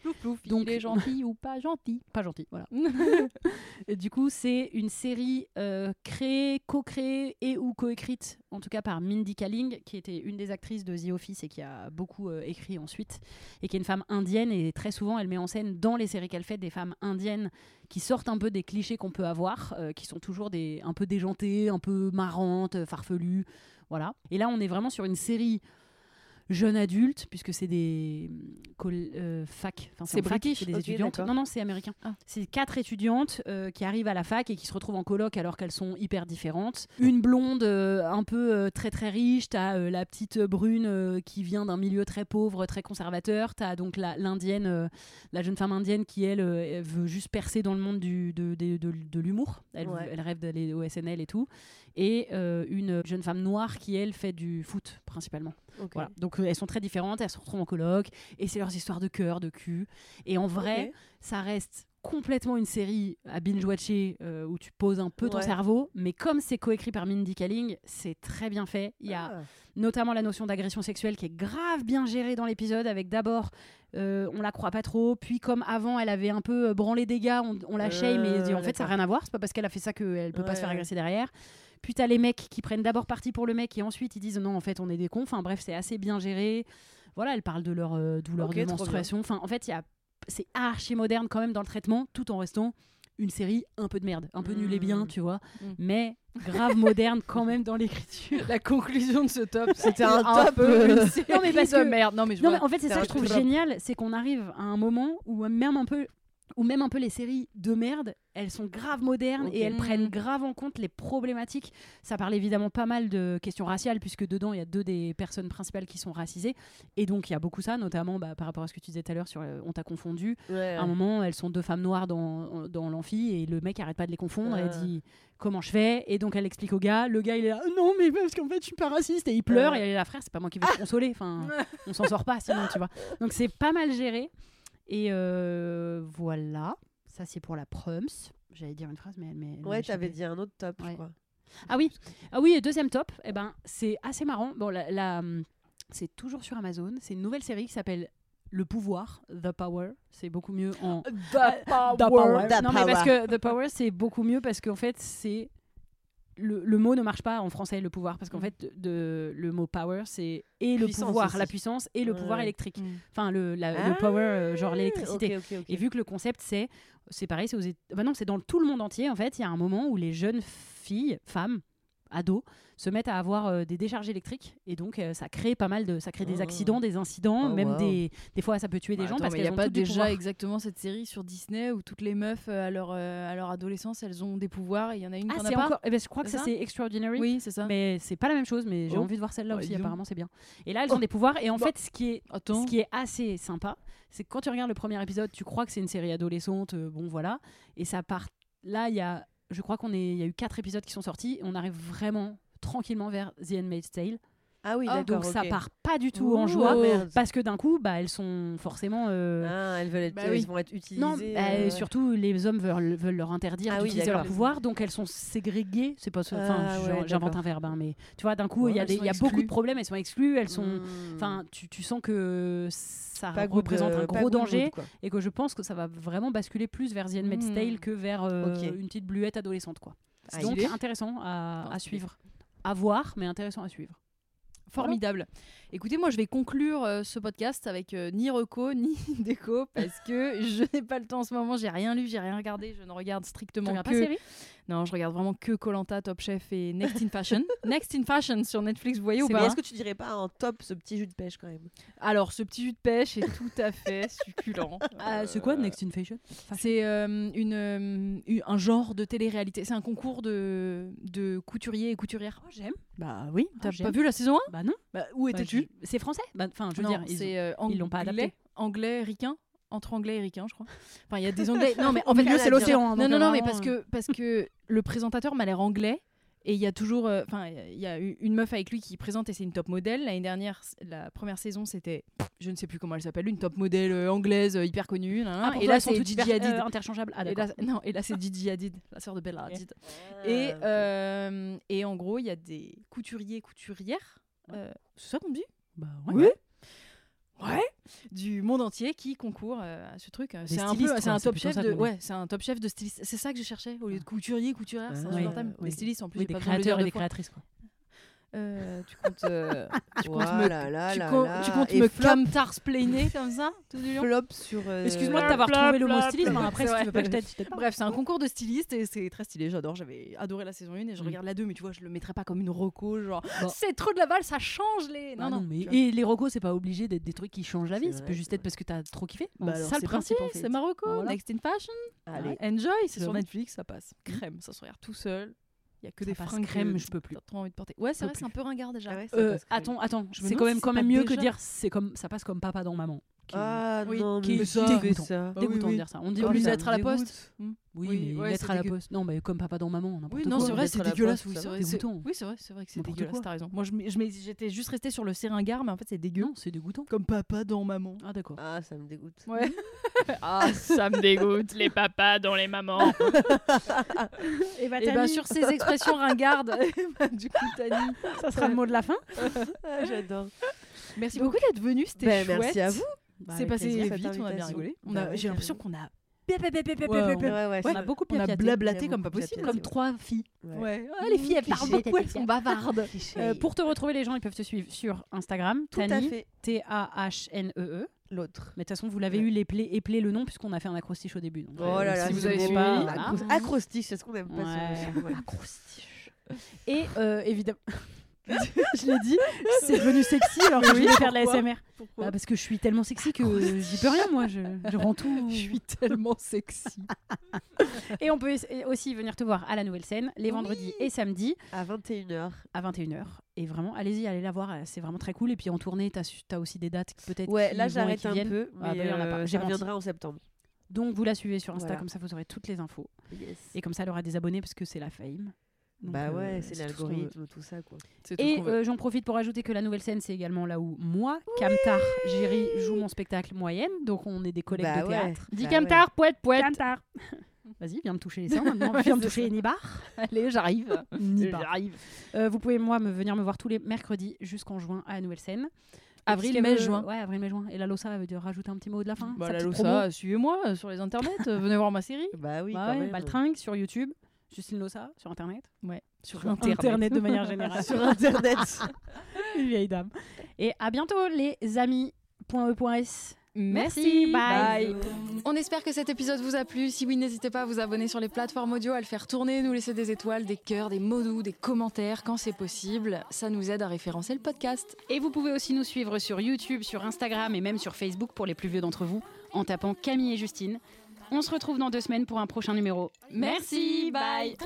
Plouf, plouf, Donc- il est gentil ou pas gentil. Pas gentil, voilà. Et du coup, c'est une série euh, créée, co-créée et ou coécrite, en tout cas par Mindy Kaling, qui était une des actrices de The Office et qui a beaucoup euh, écrit ensuite, et qui est une femme indienne. Et très souvent, elle met en scène dans les séries qu'elle fait des femmes indiennes qui sortent un peu des clichés qu'on peut avoir, euh, qui sont toujours un peu déjantées, un peu marrantes, farfelues. Voilà. Et là, on est vraiment sur une série jeune adulte, puisque c'est des col- euh, fac. Enfin, C'est british, c'est des ok, étudiantes. Non, non, c'est américain. Ah. C'est quatre étudiantes euh, qui arrivent à la fac et qui se retrouvent en coloc alors qu'elles sont hyper différentes. Une blonde euh, un peu euh, très très riche, t'as la petite brune qui vient d'un milieu très pauvre, très conservateur, t'as donc la- l'indienne, la jeune femme indienne qui elle, elle veut juste percer dans le monde du, de, de, de- de l'humour. Elle, Ouais. elle rêve d'aller au SNL et tout. Et euh, une jeune femme noire qui elle fait du foot principalement. Voilà. Donc euh, elles sont très différentes, elles se retrouvent en coloc et c'est leurs histoires de cœur, de cul. Et en vrai, ça reste complètement une série à binge-watcher euh, où tu poses un peu ton Ouais. cerveau, mais comme c'est coécrit par Mindy Kaling, c'est très bien fait. Il y a Ah. notamment la notion d'agression sexuelle qui est grave bien gérée dans l'épisode avec d'abord euh, on la croit pas trop puis comme avant elle avait un peu euh, branlé des gars on, on la shame Euh, dit en fait ça n'a rien à voir c'est pas parce qu'elle a fait ça qu'elle peut pas se faire agresser derrière. Puis t'as les mecs qui prennent d'abord parti pour le mec et ensuite ils disent non en fait on est des cons. Enfin bref c'est assez bien géré. Voilà elle parle de leur euh, douleur de menstruation. Enfin en fait il y a c'est archi moderne quand même dans le traitement tout en restant une série un peu de merde un peu nulle et bien tu vois Mm. mais grave moderne quand même dans l'écriture La conclusion de ce top, C'était un top, peu euh, une série Non, mais parce de que- merde. Non mais je Non, vois. mais en fait, c'est ça que je trouve top. génial, c'est qu'on arrive à un moment où même un peu, ou même un peu les séries de merde, elles sont grave modernes et elles prennent grave en compte les problématiques. Ça parle évidemment pas mal de questions raciales puisque dedans il y a deux des personnes principales qui sont racisées et donc il y a beaucoup ça, notamment bah, par rapport à ce que tu disais tout à l'heure sur euh, on t'a confondu. Ouais. À un moment, elles sont deux femmes noires dans, dans l'amphi et le mec arrête pas de les confondre et Ah. dit comment je fais? Et donc elle explique au gars. Le gars il est là non mais parce qu'en fait je suis pas raciste et il pleure et elle est là frère c'est pas moi qui vais te consoler. Enfin on s'en sort pas sinon tu vois. Donc c'est pas mal géré et euh, voilà. Ça c'est pour la prums. J'allais dire une phrase mais elle m'est- elle m'a Ouais, t'avais dit un autre top, je Ouais. crois. Ah oui, ah oui, deuxième top, eh ben, c'est assez marrant. Bon, la, la- c'est toujours sur Amazon. C'est une nouvelle série qui s'appelle Le Pouvoir, The Power. C'est beaucoup mieux en The The Power. The non, mais parce Power. que The Power, c'est beaucoup mieux parce qu'en fait, c'est le, le mot ne marche pas en français, le pouvoir, parce qu'en Mm. fait, de, le mot power, c'est et le Puissance pouvoir, aussi. la puissance, et le Ouais. pouvoir électrique. Mm. Enfin, le, la- Ah, le power, euh, genre l'électricité. Et vu que le concept c'est c'est pareil, c'est aux bah non, c'est dans tout le monde entier en fait, il y a un moment où les jeunes filles, femmes, ados se mettent à avoir euh, des décharges électriques et donc euh, ça crée pas mal de ça crée des Oh. accidents, des incidents, Oh, même wow. des des fois ça peut tuer des Bah, gens attends, parce mais qu'elles y a ont pas déjà exactement cette série sur Disney où toutes les meufs euh, à leur euh, à leur adolescence elles ont des pouvoirs et il y en a une Ah, qui en a c'est pas. encore eh ben, je crois que C'est ça ça c'est extraordinary. Oui, c'est ça. Mais c'est pas la même chose, mais j'ai Oh. envie de voir celle-là Bah, aussi. Apparemment, c'est bien. Et là, elles ont des pouvoirs. Et en Bah, fait, ce qui est Attends. Ce qui est assez sympa, c'est que quand tu regardes le premier épisode, tu crois que c'est une série adolescente, bon voilà, et ça part. Là, il y a, je crois qu'on est, y a eu quatre épisodes qui sont sortis, et on arrive vraiment tranquillement vers The Handmaid's Tale. Ah oui, Ah, d'accord. Donc ça part pas du tout en joie, parce que d'un coup, bah elles sont forcément. euh, Ah, elles veulent être, Bah elles vont être utilisées. non, bah, euh, surtout les hommes veulent, veulent leur interdire Ah d'utiliser leur pouvoir, donc elles sont ségrégées. C'est pas. Enfin, Ah ouais, j'invente un verbe, hein, mais tu vois, d'un coup, il y y a beaucoup de problèmes. Elles sont exclues, elles sont. hmm. Enfin, tu, tu sens que ça Pas représente euh, un gros danger et que je pense que ça va vraiment basculer plus vers The Handmaid's Mm. Tale que vers euh, une petite bluette adolescente. Quoi. Donc intéressant à, suivre. À voir, mais intéressant à suivre. Formidable. Écoutez, moi je vais conclure euh, ce podcast avec euh, ni reco ni déco parce que je n'ai pas le temps en ce moment, j'ai rien lu, j'ai rien regardé, je ne regarde strictement que pas série Non, je regarde vraiment que Colanta, Top Chef et Next in Fashion. Next in Fashion sur Netflix, vous voyez ou pas Est-ce que tu dirais pas en top ce petit jus de pêche quand même Alors, ce petit jus de pêche est tout à fait succulent. Ah, C'est quoi Next in Fashion? C'est euh, une, euh, un genre de télé-réalité. C'est un concours de, de couturiers et couturières. Oh, J'aime. Bah oui, t'as j'aime. pas vu la saison 1 Bah non. bah, Où Bah, étais-tu je- C'est français? Bah, Enfin, je veux Non, dire, ils euh, l'ont pas adapté. Anglais, ricain? Entre anglais et ricain, je crois. Enfin, il y a des anglais. Non, mais en fait, c'est l'océan, Non, non, non, euh, mais parce que, parce que le présentateur m'a l'air anglais. Et il y a toujours, euh, enfin, il y a une meuf avec lui qui présente et c'est une top modèle. L'année dernière, la première saison, c'était, je ne sais plus comment elle s'appelle, une top modèle euh, anglaise euh, hyper connue. nan, nan. Ah, et là, c'est hyper, Hadid. euh, interchangeables. Ah, et là, d'accord. non, et là c'est Gigi Hadid, la sœur de Bella. Hadid. Ah, Et, euh, et en gros, il y a des couturiers, couturières. euh, c'est ça qu'on dit? Bah Oui. Ouais. Du monde entier qui concourt euh, à ce truc. C'est un peu, stylistes, c'est un top chef de, ouais, c'est un top chef de styliste. C'est ça que je cherchais au lieu de couturier, couturière. c'est Ah, insupportable. oui. stylistes en plus. J'ai des créateurs et des créatrices. Euh, tu comptes, euh, tu comptes me, là là tu là comptes- là. tu comptes Et me flop- camtarsplainer comme ça tout du long. flop sur. euh, Excuse-moi de t'avoir trouvé le mot flop, stylisme. flop. hein. Après, si tu veux pas que je t'aide. Bref, c'est un concours de stylistes et c'est très stylé. J'adore. J'avais adoré la saison 1 et je Mm. regarde la 2, mais tu vois, je le mettrais pas comme une reco. Genre, Bon. c'est trop de la balle, ça change les. Bah Non, non, mais vois. et les recos, c'est pas obligé d'être des trucs qui changent la vie. C'est Ça peut juste être parce que t'as trop kiffé. Bah c'est ça le principe. C'est Marocco. Next in Fashion. Allez. Enjoy, c'est sur. Netflix, ça passe. Crème, ça se regarde tout seul. Il y a que Ça des fringues crème, que je peux plus. T'as trop envie de porter. Ouais, c'est vrai, c'est un peu ringard déjà. Ah ouais, Euh, attends, attends, c'est quand même si quand même mieux que déjà- dire c'est comme ça passe comme papa dans maman. Qui- Ah Oui, non, qui mais ça, dégoûtant. ça. Bah dégoûtant oui, de dire ça. On dit Comme plus lettre à la poste. Hmm. Oui, Oui, mais ouais, lettre à la poste. Non, mais comme papa dans maman, n'importe Oui, quoi. non, c'est vrai, c'est dégueulasse. Oui, c'est vrai, c'est- Dégoûtant. oui, c'est vrai, c'est vrai que c'est dégueulasse. T'as raison. Moi, j'étais juste restée sur le seringar, mais en fait, c'est dégueu. C'est dégoûtant. Comme papa dans maman. Ah d'accord. Ah, ça me dégoûte. Ouais. ah, ça me dégoûte, les papas dans les mamans. Et bah, Et bien sur ces expressions ringardes, bah, du coup, Tani, ça sera le mot de la fin. Ah, j'adore. merci beaucoup d'être venue, c'était Ben, chouette. merci à vous. Bah, C'est passé plaisir. vite, on a bien rigolé. On Bah a- ouais, J'ai l'impression qu'on a On a beaucoup on a piapiaté. blablaté comme pas possible. Comme trois filles. Ouais. Ah, les filles, elles parlent beaucoup, elles sont bavardes. Euh, pour te retrouver, les gens, ils peuvent te suivre sur Instagram, Tani. T-A-H-N-E-E. L'autre. Mais de toute façon, vous l'avez Ouais. eu, l'éplé éplé le nom, puisqu'on a fait un acrostiche au début. donc, Oh euh, là là, si vous avez pas. Acro- Acrostiche, c'est ce qu'on aime pas. Voilà. Et euh, évidemment. je l'ai dit, c'est devenu sexy alors que je voulais faire de la SMR. Bah, parce que je suis tellement sexy que j'y peux rien, moi. Je, je rends tout. Je suis tellement sexy. Et on peut aussi venir te voir à la nouvelle scène les vendredis et samedis À 21h. à 21h. Et vraiment, allez-y, allez la voir, euh, c'est vraiment très cool. Et puis en tournée, tu as, aussi des dates peut-être. Ouais, là j'arrête un viennent. peu, Ah, mais bah, il y en a pas. euh, je reviendrai en septembre. Donc vous la suivez sur Insta, Voilà. comme ça vous aurez toutes les infos. Yes. Et comme ça, elle aura des abonnés parce que c'est la fame. Donc, bah euh, ouais, c'est tout ce qu'on veut. l'algorithme, tout ça quoi. Et euh, j'en profite pour ajouter que la nouvelle scène, c'est également là où moi, Camtar, Géry, joue mon spectacle moyenne. Donc on est des collègues Bah de ouais, théâtre. Dis bah Camtar, poète, poète. Camtar Vas-y, viens me toucher les seins maintenant. viens me toucher Nibar. Allez, j'arrive. Nibar. J'arrive. Euh, vous pouvez, moi, me venir me voir tous les mercredis jusqu'en juin à la nouvelle scène. Avril, mai, juin. Ouais, avril, mai, juin. Et la Lossa, elle veut dire rajouter un petit mot de la fin Bah, la promo. suivez-moi euh, sur les internets, euh, venez voir ma série. Bah oui, Bah quand ouais, même. Baltringue sur YouTube. Justine Lossa sur Internet. Ouais, sur, Sur Internet de manière générale. Sur internet. Une vieille dame. Et à bientôt, les amis. Point E, point S. Merci, bye. On espère que cet épisode vous a plu. Si oui, n'hésitez pas à vous abonner sur les plateformes audio, à le faire tourner, nous laisser des étoiles, des cœurs, des mots doux, des commentaires quand c'est possible. Ça nous aide à référencer le podcast. Et vous pouvez aussi nous suivre sur YouTube, sur Instagram et même sur Facebook pour les plus vieux d'entre vous en tapant Camille et Justine. On se retrouve dans deux semaines pour un prochain numéro. Merci, bye.